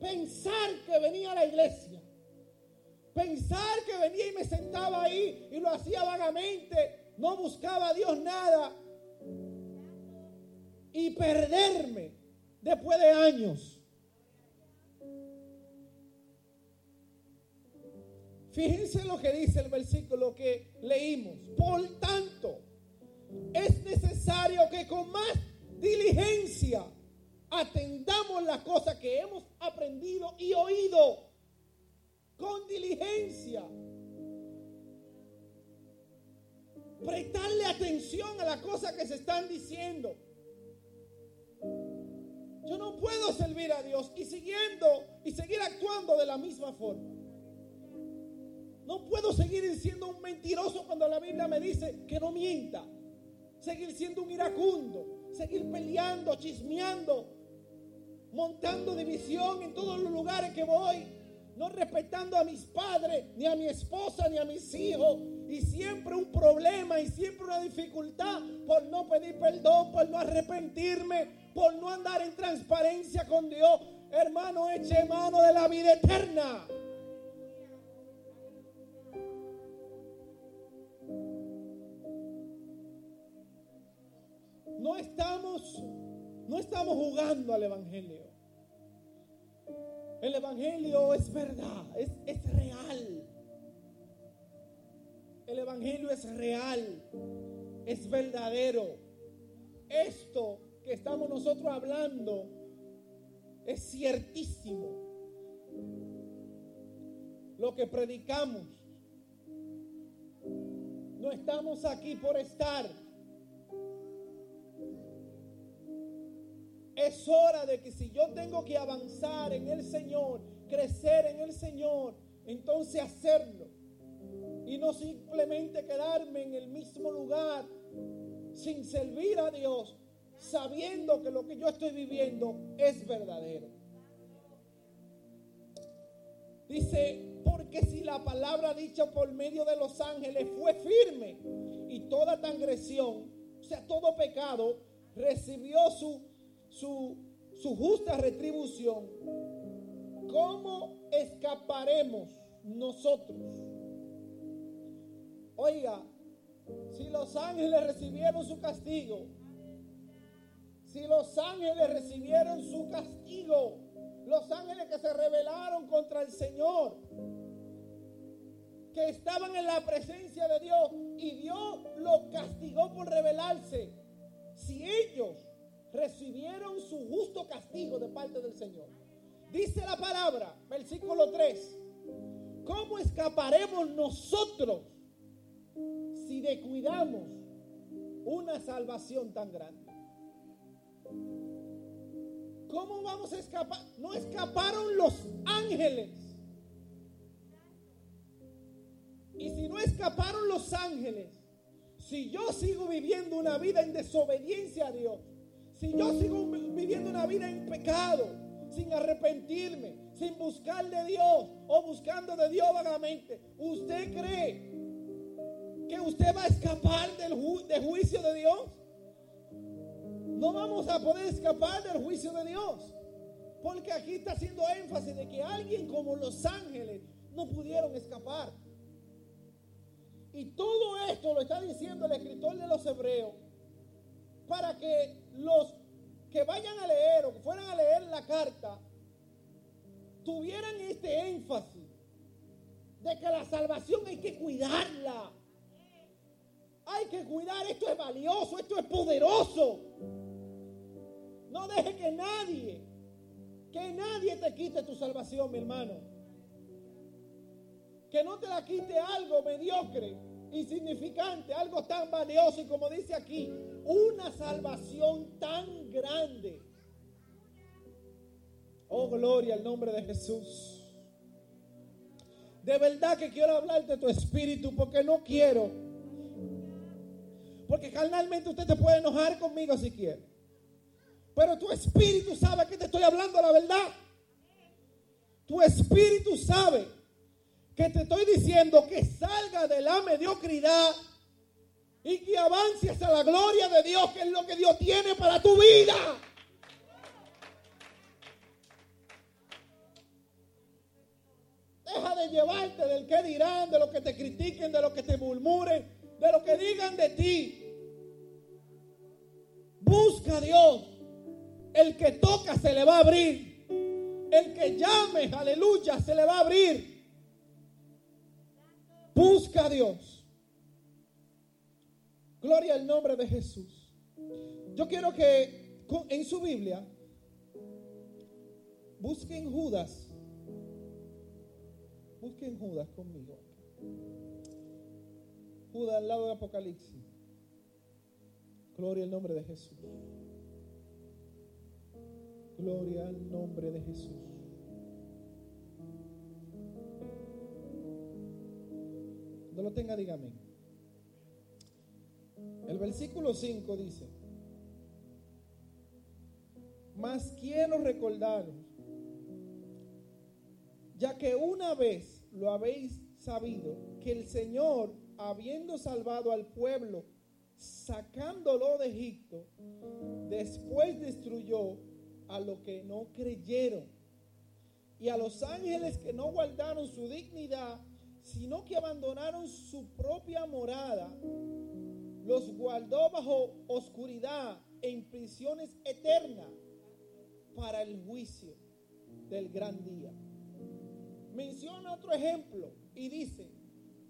pensar que venía a la iglesia, pensar que venía y me sentaba ahí y lo hacía vagamente, no buscaba a Dios nada y perderme después de años. Fíjense lo que dice el versículo que leímos. Por tanto, es necesario que con más diligencia atendamos las cosas que hemos aprendido y oído. Con diligencia. Prestarle atención a las cosas que se están diciendo. Yo no puedo servir a Dios y siguiendo y seguir actuando de la misma forma. No puedo seguir siendo un mentiroso cuando la Biblia me dice que no mienta. Seguir siendo un iracundo. Seguir peleando, chismeando, montando división en todos los lugares que voy. No respetando a mis padres, ni a mi esposa, ni a mis hijos. Y siempre un problema y siempre una dificultad por no pedir perdón, por no arrepentirme, por no andar en transparencia con Dios. Hermano, eche mano de la vida eterna. No estamos, no estamos jugando al Evangelio. El Evangelio es verdad, es, es real. El Evangelio es real, es verdadero. Esto que estamos nosotros hablando es ciertísimo. Lo que predicamos. No estamos aquí por estar. Es hora de que si yo tengo que avanzar en el Señor, crecer en el Señor, entonces hacerlo. Y no simplemente quedarme en el mismo lugar sin servir a Dios, sabiendo que lo que yo estoy viviendo es verdadero. Dice, porque si la palabra dicha por medio de los ángeles fue firme y toda transgresión, o sea, todo pecado, recibió su, su, su justa retribución, ¿cómo escaparemos nosotros? Oiga, si los ángeles recibieron su castigo, si los ángeles recibieron su castigo, los ángeles que se rebelaron contra el Señor, que estaban en la presencia de Dios y Dios los castigó por rebelarse. Si ellos recibieron su justo castigo de parte del Señor. Dice la palabra, versículo 3, ¿cómo escaparemos nosotros si descuidamos una salvación tan grande? ¿Cómo vamos a escapar? No escaparon los ángeles. Y si no escaparon los ángeles, si yo sigo viviendo una vida en desobediencia a Dios, si yo sigo viviendo una vida en pecado, sin arrepentirme, sin buscar de Dios o buscando de Dios vagamente, ¿usted cree que usted va a escapar del juicio de Dios? No vamos a poder escapar del juicio de Dios. Porque aquí está haciendo énfasis de que alguien como los ángeles no pudieron escapar. Y todo esto lo está diciendo el escritor de los hebreos para que los que vayan a leer o que fueran a leer la carta tuvieran este énfasis de que la salvación hay que cuidarla. Hay que cuidar, esto es valioso, esto es poderoso. No deje que nadie, que nadie te quite tu salvación, mi hermano. Que no te la quite algo mediocre, insignificante, algo tan valioso y como dice aquí, una salvación tan grande. Oh, gloria al nombre de Jesús. De verdad que quiero hablar de tu espíritu porque no quiero. Porque carnalmente usted te puede enojar conmigo si quiere. Pero tu espíritu sabe que te estoy hablando la verdad. Tu espíritu sabe que te estoy diciendo que salga de la mediocridad y que avances a la gloria de Dios, que es lo que Dios tiene para tu vida. Deja de llevarte del que dirán, de lo que te critiquen, de lo que te murmuren, de lo que digan de ti. Busca a Dios. El que toca se le va a abrir. El que llame, aleluya, se le va a abrir. Busca a Dios. Gloria al nombre de Jesús. Yo quiero que en su Biblia busquen Judas. Busquen Judas conmigo. Judas al lado de Apocalipsis. Gloria al nombre de Jesús. Gloria al nombre de Jesús. Lo tenga, dígame. El versículo 5 dice, mas quiero recordaros, ya que una vez lo habéis sabido, que el Señor, habiendo salvado al pueblo, sacándolo de Egipto, después destruyó a los que no creyeron y a los ángeles que no guardaron su dignidad, sino que abandonaron su propia morada, los guardó bajo oscuridad en prisiones eternas para el juicio del gran día. Menciona otro ejemplo y dice,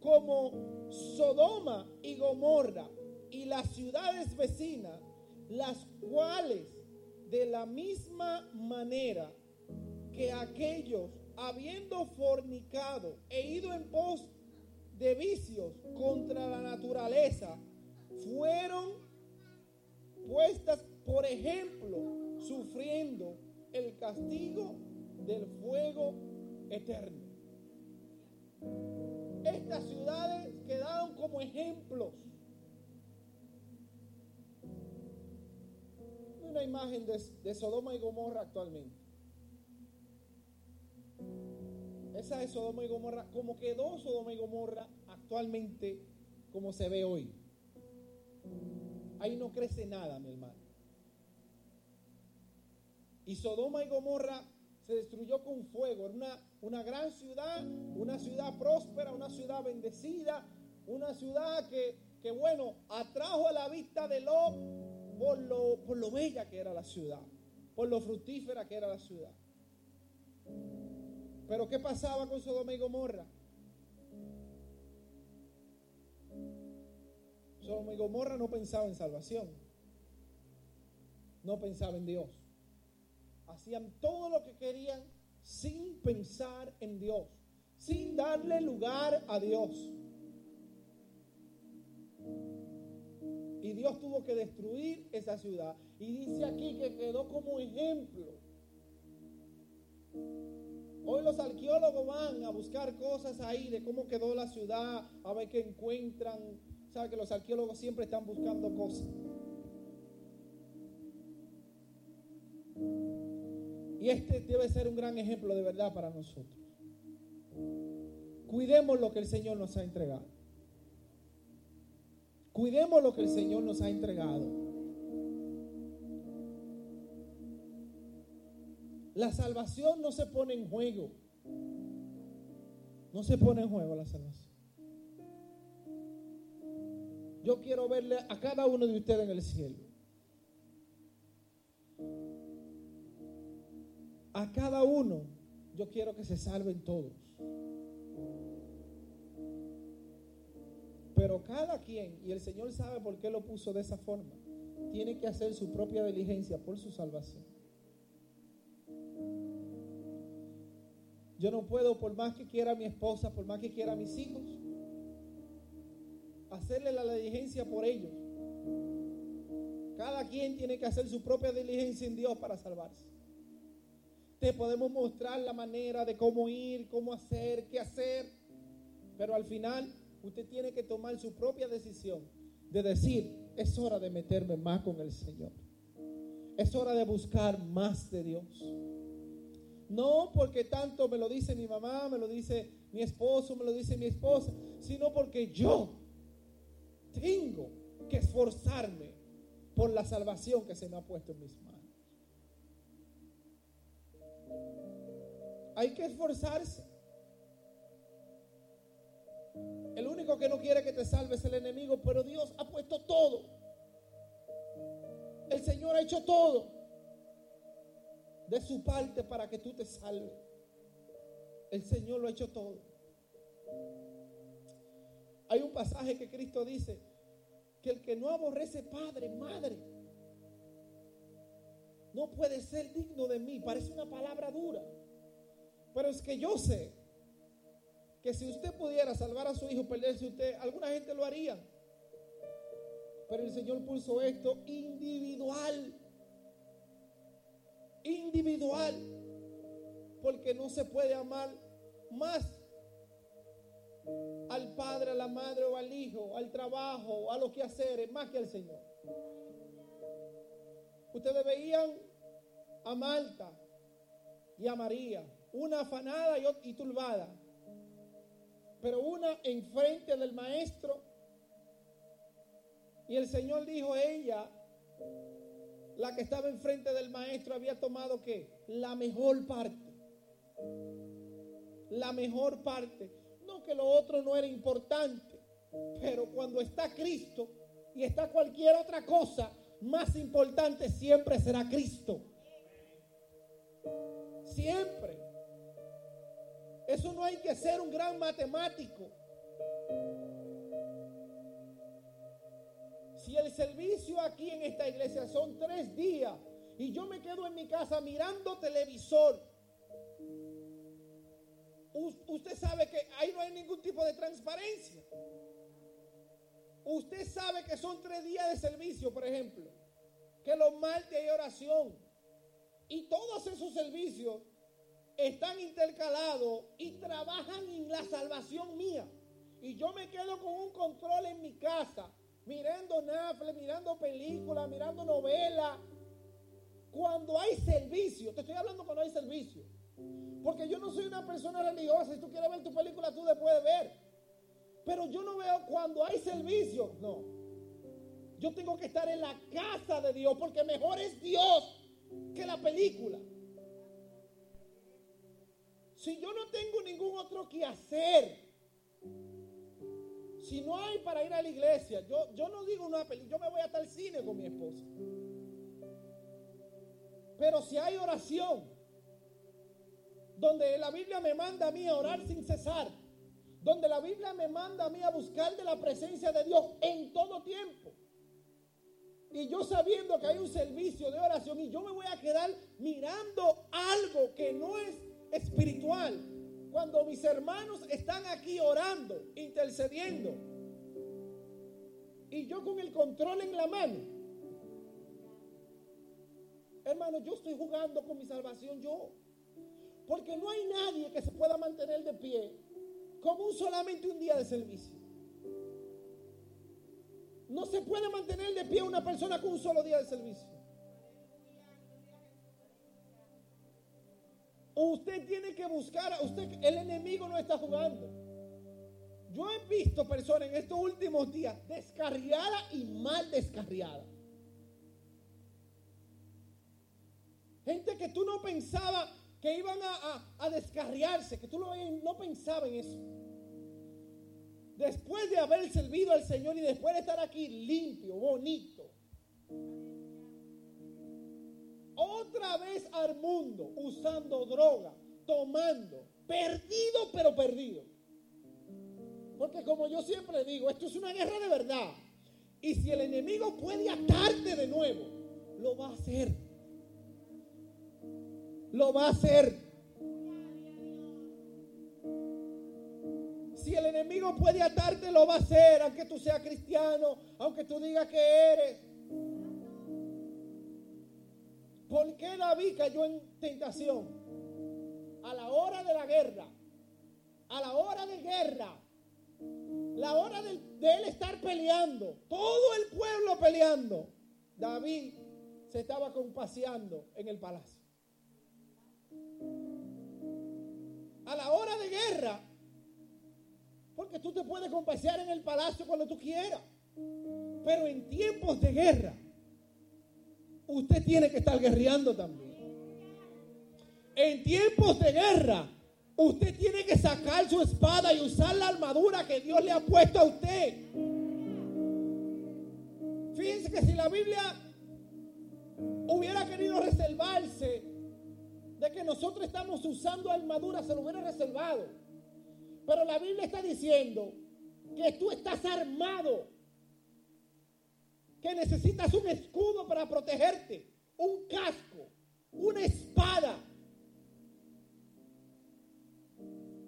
como Sodoma y Gomorra y las ciudades vecinas, las cuales de la misma manera que aquellos, habiendo fornicado e ido en pos de vicios contra la naturaleza, fueron puestas, por ejemplo, sufriendo el castigo del fuego eterno. Estas ciudades quedaron como ejemplos una imagen de, Sodoma y Gomorra actualmente. Esa es Sodoma y Gomorra, como quedó Sodoma y Gomorra actualmente, como se ve hoy. Ahí no crece nada, mi hermano. Y Sodoma y Gomorra se destruyó con fuego. Era una, una gran ciudad, una ciudad próspera, una ciudad bendecida, una ciudad que, que bueno, atrajo a la vista de Lot por lo, por lo bella que era la ciudad, por lo fructífera que era la ciudad. Pero ¿qué pasaba con Sodoma y Gomorra? Sodoma y Gomorra no pensaba en salvación. No pensaba en Dios. Hacían todo lo que querían sin pensar en Dios, sin darle lugar a Dios. Y Dios tuvo que destruir esa ciudad. Y dice aquí que quedó como ejemplo. Hoy los arqueólogos van a buscar cosas ahí de cómo quedó la ciudad, a ver qué encuentran. Sabe que los arqueólogos siempre están buscando cosas. Y este debe ser un gran ejemplo de verdad para nosotros. Cuidemos lo que el Señor nos ha entregado. Cuidemos lo que el Señor nos ha entregado. La salvación no se pone en juego. No se pone en juego la salvación. Yo quiero verle a cada uno de ustedes en el cielo. A cada uno yo quiero que se salven todos. Pero cada quien, y el Señor sabe por qué lo puso de esa forma, tiene que hacer su propia diligencia por su salvación. Yo no puedo, por más que quiera mi esposa, por más que quiera mis hijos, hacerle la diligencia por ellos. Cada quien tiene que hacer su propia diligencia en Dios para salvarse. Te podemos mostrar la manera de cómo ir, cómo hacer, qué hacer, pero al final usted tiene que tomar su propia decisión de decir, es hora de meterme más con el Señor. Es hora de buscar más de Dios. No porque tanto me lo dice mi mamá, me lo dice mi esposo, me lo dice mi esposa, sino porque yo tengo que esforzarme por la salvación que se me ha puesto en mis manos. Hay que esforzarse. El único que no quiere que te salve es el enemigo, pero Dios ha puesto todo. El Señor ha hecho todo de su parte para que tú te salves. El Señor lo ha hecho todo. Hay un pasaje que Cristo dice que el que no aborrece padre, madre, no puede ser digno de mí. Parece una palabra dura. Pero es que yo sé que si usted pudiera salvar a su hijo, perderse usted, alguna gente lo haría. Pero el Señor puso esto individual. Individual. Porque no se puede amar más al padre, a la madre o al hijo, al trabajo, a los quehaceres, más que al Señor. Ustedes veían a Marta y a María, una afanada y turbada, pero una enfrente del maestro. Y el Señor dijo, ella, la que estaba enfrente del maestro, había tomado qué? La mejor parte. La mejor parte. No que lo otro no era importante, pero cuando está Cristo y está cualquier otra cosa, más importante siempre será Cristo. Siempre. Eso no hay que ser un gran matemático. Si el servicio aquí en esta iglesia son tres días y yo me quedo en mi casa mirando televisor, usted sabe que ahí no hay ningún tipo de transparencia. Usted sabe que son tres días de servicio, por ejemplo, que los martes hay oración y todos esos servicios están intercalados y trabajan en la salvación mía. Y yo me quedo con un control en mi casa, mirando Netflix, mirando películas, mirando novelas. Cuando hay servicio, te estoy hablando cuando hay servicio. Porque yo no soy una persona religiosa. Si tú quieres ver tu película, tú después puedes ver. Pero yo no veo cuando hay servicio. No. Yo tengo que estar en la casa de Dios porque mejor es Dios que la película. Si yo no tengo ningún otro que hacer, si no hay para ir a la iglesia, yo, yo no digo una película, yo me voy hasta el cine con mi esposa. Pero si hay oración, donde la Biblia me manda a mí a orar sin cesar, donde la Biblia me manda a mí a buscar de la presencia de Dios en todo tiempo. Y yo sabiendo que hay un servicio de oración y yo me voy a quedar mirando algo que no es espiritual. Cuando mis hermanos están aquí orando, intercediendo, y yo con el control en la mano. Hermano, yo estoy jugando con mi salvación yo. Porque no hay nadie que se pueda mantener de pie con un solamente un día de servicio. No se puede mantener de pie una persona con un solo día de servicio. Usted tiene que buscar, usted, el enemigo no está jugando. Yo he visto personas en estos últimos días descarriadas y mal descarriadas. Gente que tú no pensabas que iban a, descarriarse, que tú no, no pensabas en eso. Después de haber servido al Señor y después de estar aquí limpio, bonito. Otra vez al mundo usando droga, tomando, perdido pero perdido. Porque como yo siempre digo, esto es una guerra de verdad. Y si el enemigo puede atarte de nuevo, lo va a hacer. Lo va a hacer. Si el enemigo puede atarte, lo va a hacer, aunque tú seas cristiano, aunque tú digas que eres. ¿Por qué David cayó en tentación? A la hora de la guerra, a la hora de guerra, la hora de, él estar peleando, todo el pueblo peleando, David se estaba compaseando en el palacio. A la hora de guerra, porque tú te puedes compasear en el palacio cuando tú quieras, pero en tiempos de guerra, usted tiene que estar guerreando también. En tiempos de guerra, Usted tiene que sacar su espada y usar la armadura que Dios le ha puesto a usted. Fíjense que si la Biblia hubiera querido reservarse de que nosotros estamos usando armadura, se lo hubiera reservado. Pero la Biblia está diciendo que tú estás armado, que necesitas un escudo para protegerte, un casco, una espada.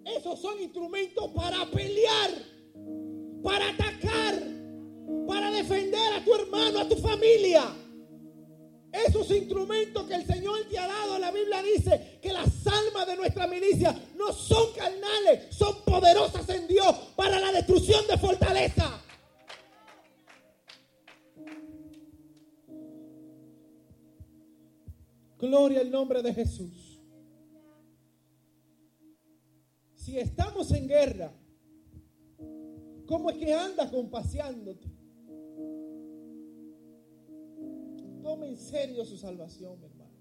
Esos son instrumentos para pelear, para atacar, para defender a tu hermano, a tu familia. Esos instrumentos que el Señor te ha dado, la Biblia dice que las almas de nuestra milicia no son carnales, son poderosas en Dios para la destrucción de fortaleza. Gloria al nombre de Jesús. si estamos en guerra, ¿cómo es que andas compaseándote? Tome en serio su salvación, mi hermano.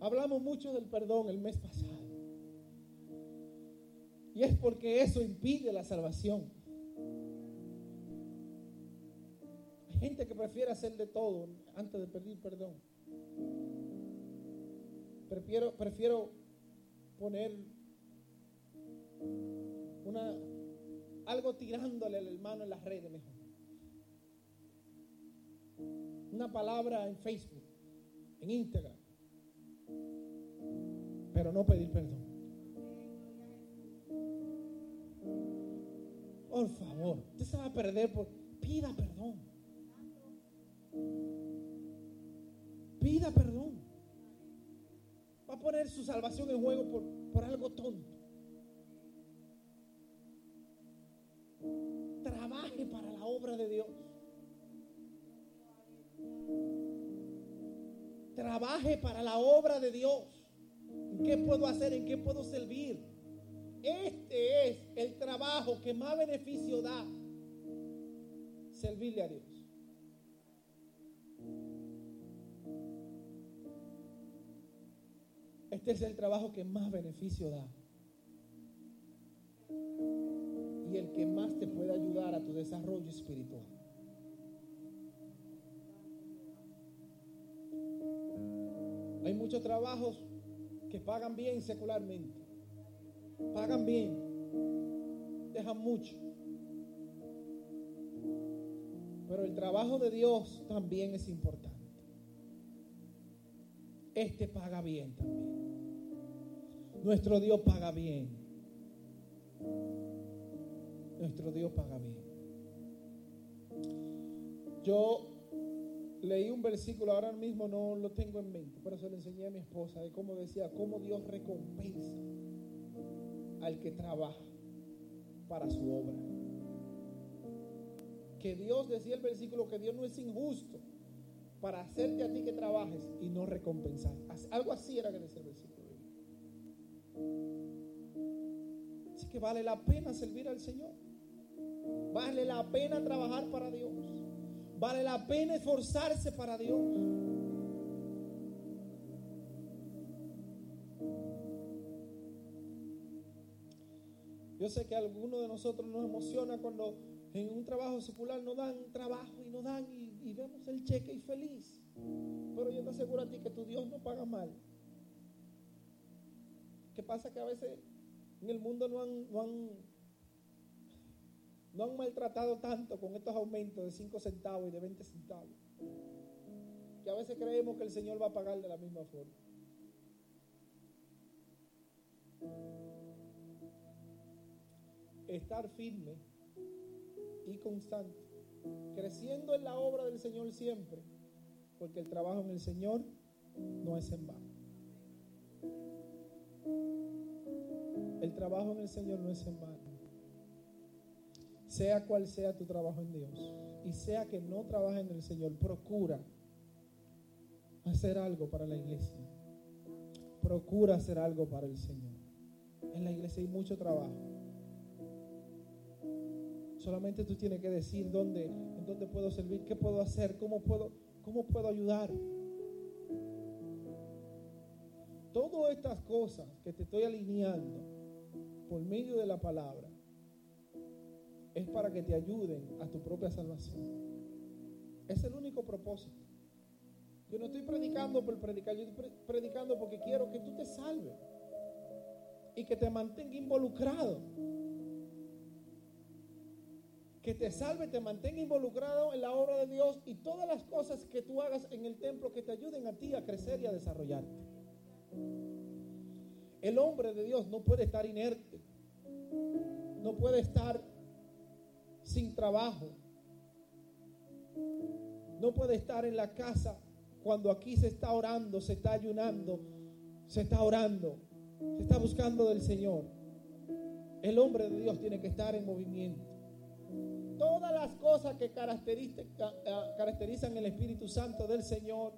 Hablamos mucho del perdón el mes pasado. Y es porque eso impide la salvación. Gente que prefiere hacer de todo antes de pedir perdón. Prefiero, prefiero poner una, algo tirándole al hermano en las redes mejor. Una palabra en Facebook, en Instagram. Pero no pedir perdón. Por favor, usted se va a perder por... Pida perdón. Pida perdón va a poner su salvación en juego por, por algo tonto. Trabaje para la obra de Dios. Trabaje para la obra de Dios. ¿En qué puedo hacer? ¿En qué puedo servir? Este es el trabajo que más beneficio da. Servirle a Dios. Este es el trabajo que más beneficio da. Y el que más te puede ayudar a tu desarrollo espiritual. Hay muchos trabajos que pagan bien secularmente. Pagan bien. Dejan mucho. Pero el trabajo de Dios también es importante. Este paga bien también. Nuestro Dios paga bien. Nuestro Dios paga bien. Yo leí un versículo, ahora mismo no lo tengo en mente, pero se lo enseñé a mi esposa, de cómo decía, cómo Dios recompensa al que trabaja para su obra. Que Dios, decía el versículo, que Dios no es injusto para hacerte a ti que trabajes y no recompensar. Algo así era que decía el versículo. Que vale la pena servir al Señor. Vale la pena trabajar para Dios. Vale la pena esforzarse para Dios. Yo sé que algunos de nosotros nos emociona cuando en un trabajo secular nos dan trabajo y nos dan y, vemos el cheque y feliz. Pero yo te aseguro a ti que tu Dios no paga mal. ¿Qué pasa? Que a veces en el mundo no han, no han, no han maltratado tanto con estos aumentos de 5 centavos y de 20 centavos. Que a veces creemos que el Señor va a pagar de la misma forma. Estar firme y constante, creciendo en la obra del Señor siempre, porque el trabajo en el Señor no es en vano. El trabajo en el Señor no es en vano. Sea cual sea tu trabajo en Dios y sea que no trabajes en el Señor, procura hacer algo para la iglesia. Procura hacer algo para el Señor. En la iglesia hay mucho trabajo. Solamente tú tienes que decir dónde, en dónde puedo servir, qué puedo hacer, cómo puedo, cómo puedo ayudar. Todas estas cosas que te estoy alineando por medio de la palabra es para que te ayuden a tu propia salvación. Es el único propósito. Yo no estoy predicando por predicar, yo estoy predicando porque quiero que tú te salves y que te mantenga involucrado que te salve, te mantenga involucrado en la obra de Dios y todas las cosas que tú hagas en el templo que te ayuden a ti a crecer y a desarrollarte. El hombre de Dios no puede estar inerte, no puede estar sin trabajo, no puede estar en la casa cuando aquí se está orando, se está ayunando, se está orando, se está buscando del Señor. El hombre de Dios tiene que estar en movimiento todas las cosas que eh, caracterizan el Espíritu Santo del Señor,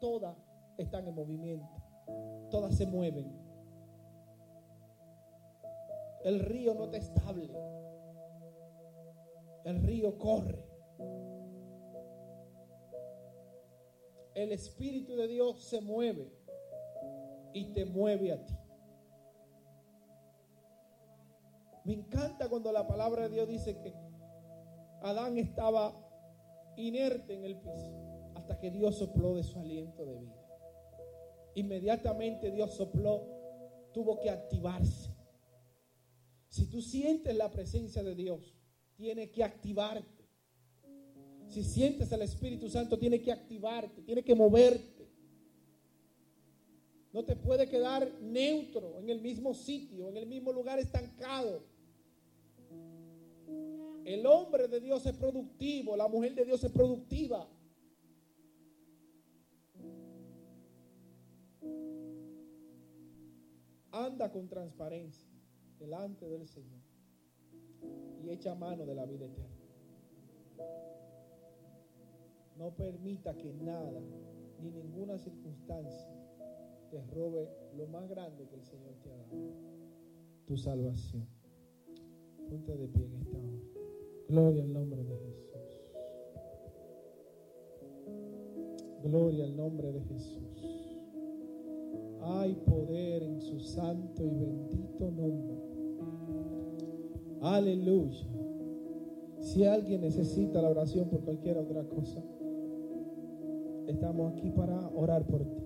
todas están en movimiento, todas se mueven. El río no está estable, el río corre. El Espíritu de Dios se mueve y te mueve a ti. Me encanta cuando la palabra de Dios dice que Adán estaba inerte en el piso hasta que Dios sopló de su aliento de vida. Inmediatamente Dios sopló, tuvo que activarse. Si tú sientes la presencia de Dios, tiene que activarte. Si sientes al Espíritu Santo, tiene que activarte, tiene que moverte. No te puede quedar neutro en el mismo sitio, en el mismo lugar estancado. El hombre de Dios es productivo, la mujer de Dios es productiva. Anda con transparencia delante del Señor y echa mano de la vida eterna. No permita que nada ni ninguna circunstancia te robe lo más grande que el Señor te ha dado, tu salvación. Ponte de pie en esta hora. Gloria al nombre de Jesús. Gloria al nombre de Jesús. Hay poder en su santo y bendito nombre. Aleluya. Si alguien necesita la oración por cualquier otra cosa, estamos aquí para orar por ti.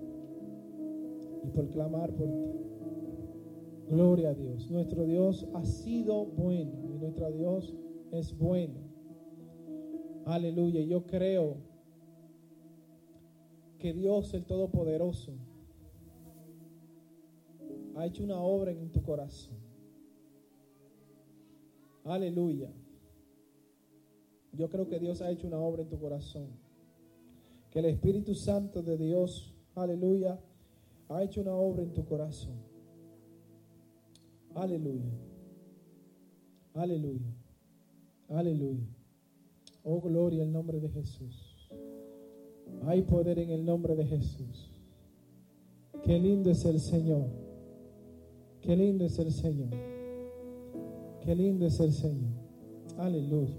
y por clamar por ti. Gloria a Dios. Nuestro Dios ha sido bueno y nuestro Dios es bueno. Aleluya. Yo creo que Dios el Todopoderoso ha hecho una obra en tu corazón. Aleluya. Yo creo que Dios ha hecho una obra en tu corazón. Que el Espíritu Santo de Dios, aleluya, ha hecho una obra en tu corazón. Aleluya. Aleluya. Aleluya. Oh, gloria al nombre de Jesús. Hay poder en el nombre de Jesús. Qué lindo es el Señor. Qué lindo es el Señor. Qué lindo es el Señor. Aleluya.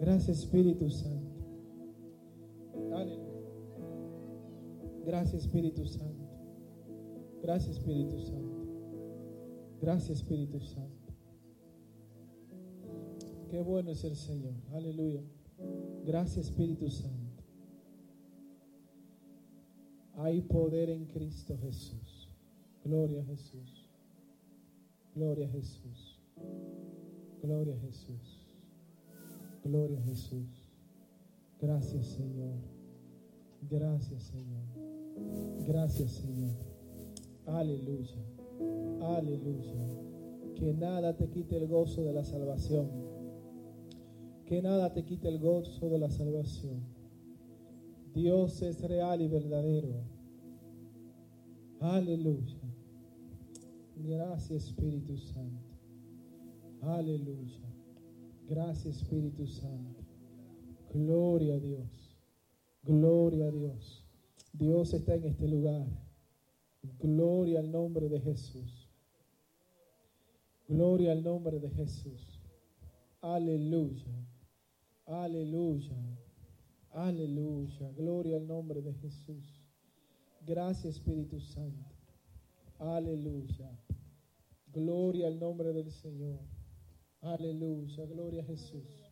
Gracias Espíritu Santo. Aleluya. Gracias Espíritu Santo. Gracias Espíritu Santo. Gracias Espíritu Santo. Qué bueno es el Señor. Aleluya. Gracias Espíritu Santo. Hay poder en Cristo Jesús. Gloria a Jesús. Gloria a Jesús. Gloria a Jesús. Gloria a Jesús. Gracias Señor. Gracias Señor. Gracias Señor. Aleluya. Aleluya. Que nada te quite el gozo de la salvación. Que nada te quite el gozo de la salvación. Dios es real y verdadero. Aleluya. Gracias Espíritu Santo. Aleluya. Gracias Espíritu Santo. Gloria a Dios. Gloria a Dios. Dios está en este lugar. Gloria al nombre de Jesús. Gloria al nombre de Jesús. Aleluya. Aleluya. Aleluya. Gloria al nombre de Jesús. Gracias Espíritu Santo. Aleluya. Gloria al nombre del Señor. Aleluya. Gloria a Jesús.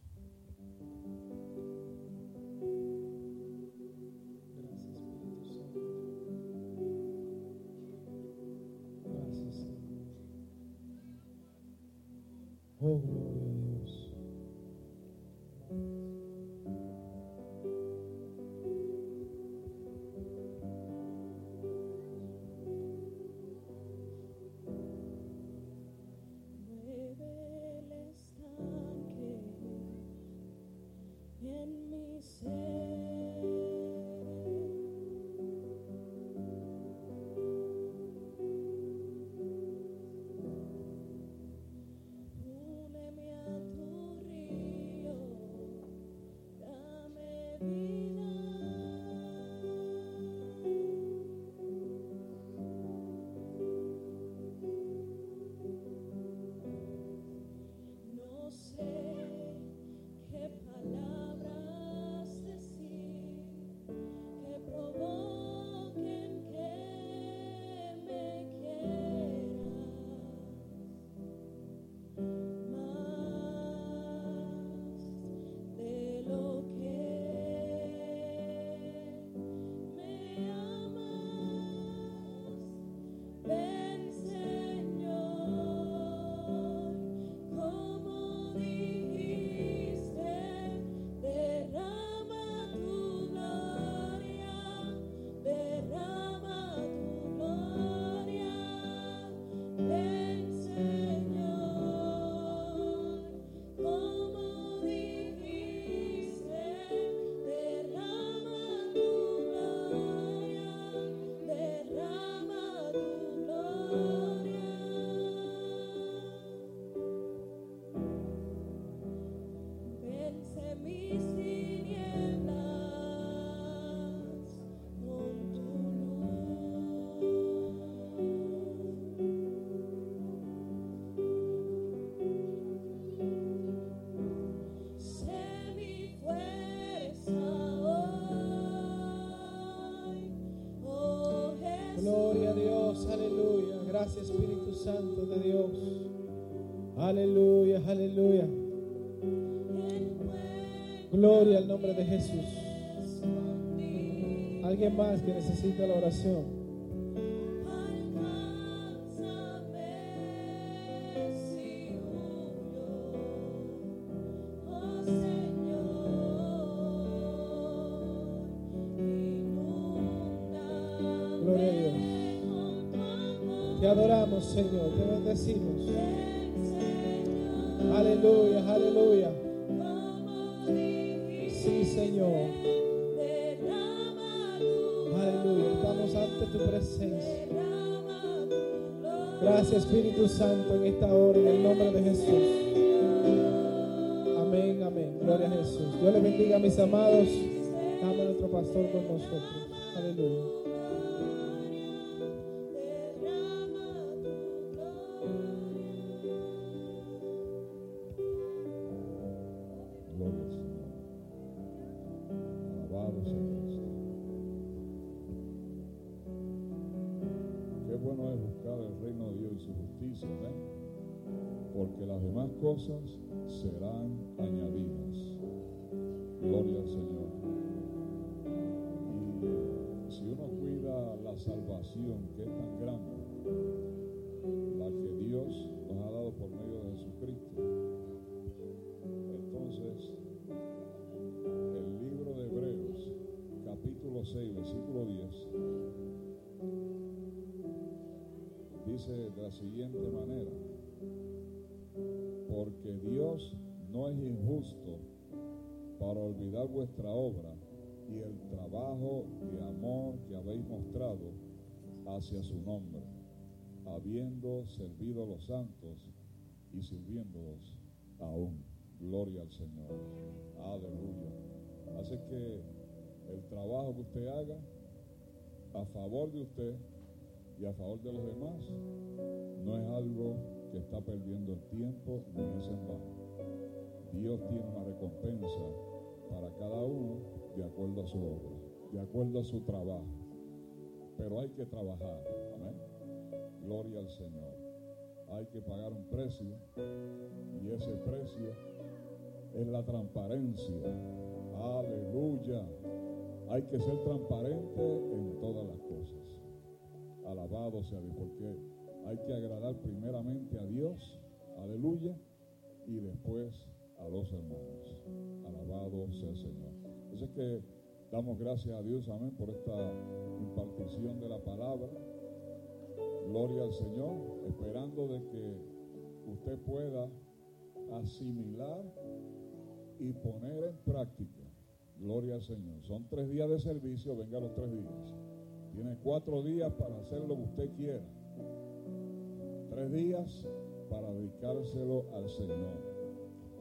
Santo de Dios. Aleluya, aleluya. Gloria al nombre de Jesús. Alguien más que necesita la oración. Espíritu Santo, en esta hora, en el nombre de Jesús. Amén, amén. Gloria a Jesús. Dios les bendiga, mis amados. Dame nuestro pastor con nosotros. Aleluya. Gloria al Señor. Alabado sea bueno es buscar el reino de Dios y su justicia. Porque las demás cosas serán añadidas. Gloria al Señor. Y si uno cuida la salvación que es tan grande, la que Dios nos ha dado por medio de Jesucristo, entonces, el libro de Hebreos, capítulo 6, versículo 10, dice de la siguiente manera, porque Dios no es injusto para olvidar vuestra obra y el trabajo de amor que habéis mostrado hacia su nombre, habiendo servido a los santos y sirviéndolos aún. Gloria al Señor. Aleluya. Así que el trabajo que usted haga a favor de usted y a favor de los demás no es algo que está perdiendo el tiempo ni es en vano. Dios tiene una recompensa para cada uno de acuerdo a su obra, de acuerdo a su trabajo. Pero hay que trabajar. Amén. Gloria al Señor. Hay que pagar un precio y ese precio es la transparencia. Aleluya. Hay que ser transparente en todas las cosas. Alabado sea Dios, porque hay que agradar primeramente a Dios, aleluya, y después a los hermanos. Alabado sea el Señor. Así que damos gracias a Dios, amén, por esta impartición de la palabra. Gloria al Señor, esperando de que usted pueda asimilar y poner en práctica. Gloria al Señor. Son tres días de servicio, venga los tres días. Tiene cuatro días para hacer lo que usted quiera. Tres días para dedicárselo al Señor.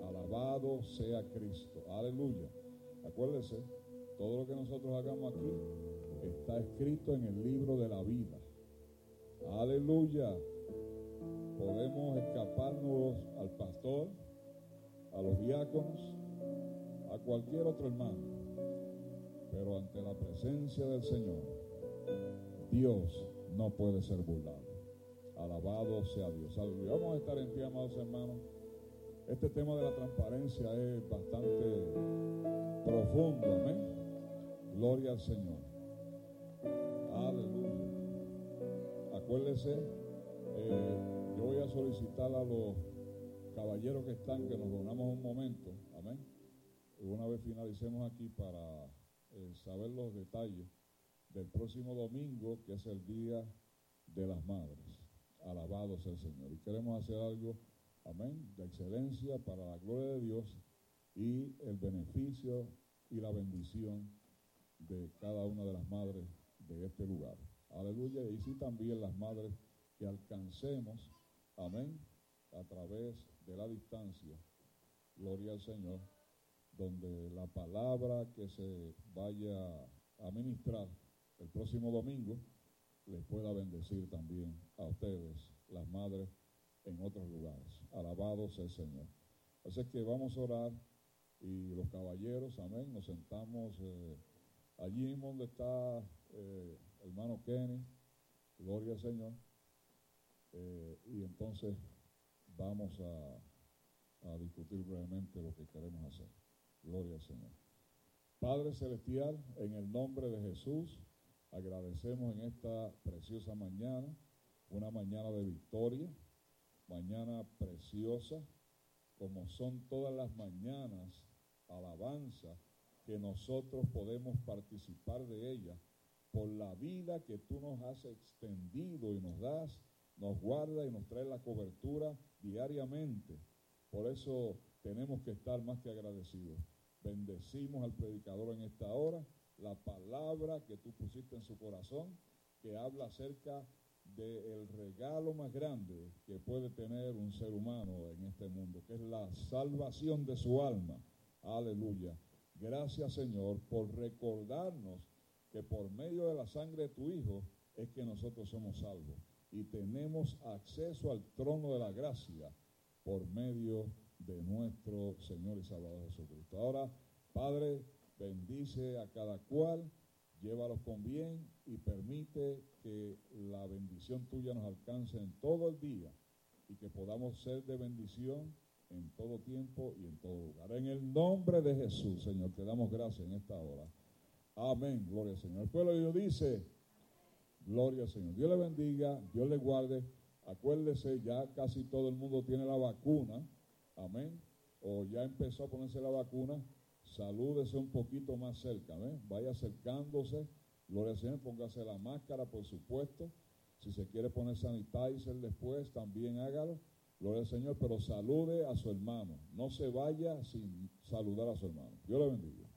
Alabado sea Cristo. Aleluya. Acuérdese, todo lo que nosotros hagamos aquí está escrito en el libro de la vida. Aleluya. Podemos escaparnos al pastor, a los diáconos, a cualquier otro hermano. Pero ante la presencia del Señor, Dios no puede ser burlado. Alabado sea Dios. Vamos a estar en pie, amados hermanos. Este tema de la transparencia es bastante profundo. Amén. Gloria al Señor. Aleluya. Acuérdese, eh, yo voy a solicitar a los caballeros que están que nos reunamos un momento. Amén. Una vez finalicemos aquí para eh, saber los detalles del próximo domingo, que es el Día de las Madres. Alabado sea el Señor. Y queremos hacer algo, amén, de excelencia para la gloria de Dios y el beneficio y la bendición de cada una de las madres de este lugar. Aleluya. Y sí también las madres que alcancemos, amén, a través de la distancia. Gloria al Señor. Donde la palabra que se vaya a ministrar el próximo domingo les pueda bendecir también a ustedes, las madres, en otros lugares. Alabado sea el Señor. Así que vamos a orar y los caballeros, amén, nos sentamos eh, allí donde está eh, hermano Kenny, gloria al Señor, eh, y entonces vamos a, a discutir brevemente lo que queremos hacer. Gloria al Señor. Padre Celestial, en el nombre de Jesús, agradecemos en esta preciosa mañana, una mañana de victoria, mañana preciosa, como son todas las mañanas, alabanza, que nosotros podemos participar de ella por la vida que tú nos has extendido y nos das nos guarda y nos trae la cobertura diariamente. Por eso tenemos que estar más que agradecidos. Bendecimos al predicador en esta hora, la palabra que tú pusiste en su corazón, que habla acerca del regalo más grande que puede tener un ser humano en este mundo, que es la salvación de su alma. Aleluya. Gracias Señor por recordarnos que por medio de la sangre de tu Hijo es que nosotros somos salvos y tenemos acceso al trono de la gracia por medio de nuestro Señor y Salvador Jesucristo. Ahora, Padre, bendice a cada cual, llévalos con bien y permite que la bendición tuya nos alcance en todo el día y que podamos ser de bendición en todo tiempo y en todo lugar. En el nombre de Jesús, Señor, te damos gracias en esta hora. Amén, gloria al Señor. El pueblo de Dios dice, gloria al Señor. Dios le bendiga, Dios le guarde. Acuérdese, ya casi todo el mundo tiene la vacuna. Amén. O ya empezó a ponerse la vacuna. Salúdese un poquito más cerca. ¿ven? Vaya acercándose. Gloria al Señor. Póngase la máscara, por supuesto. Si se quiere poner sanitizer después, también hágalo. Gloria al Señor. Pero salude a su hermano. No se vaya sin saludar a su hermano. Dios le bendiga.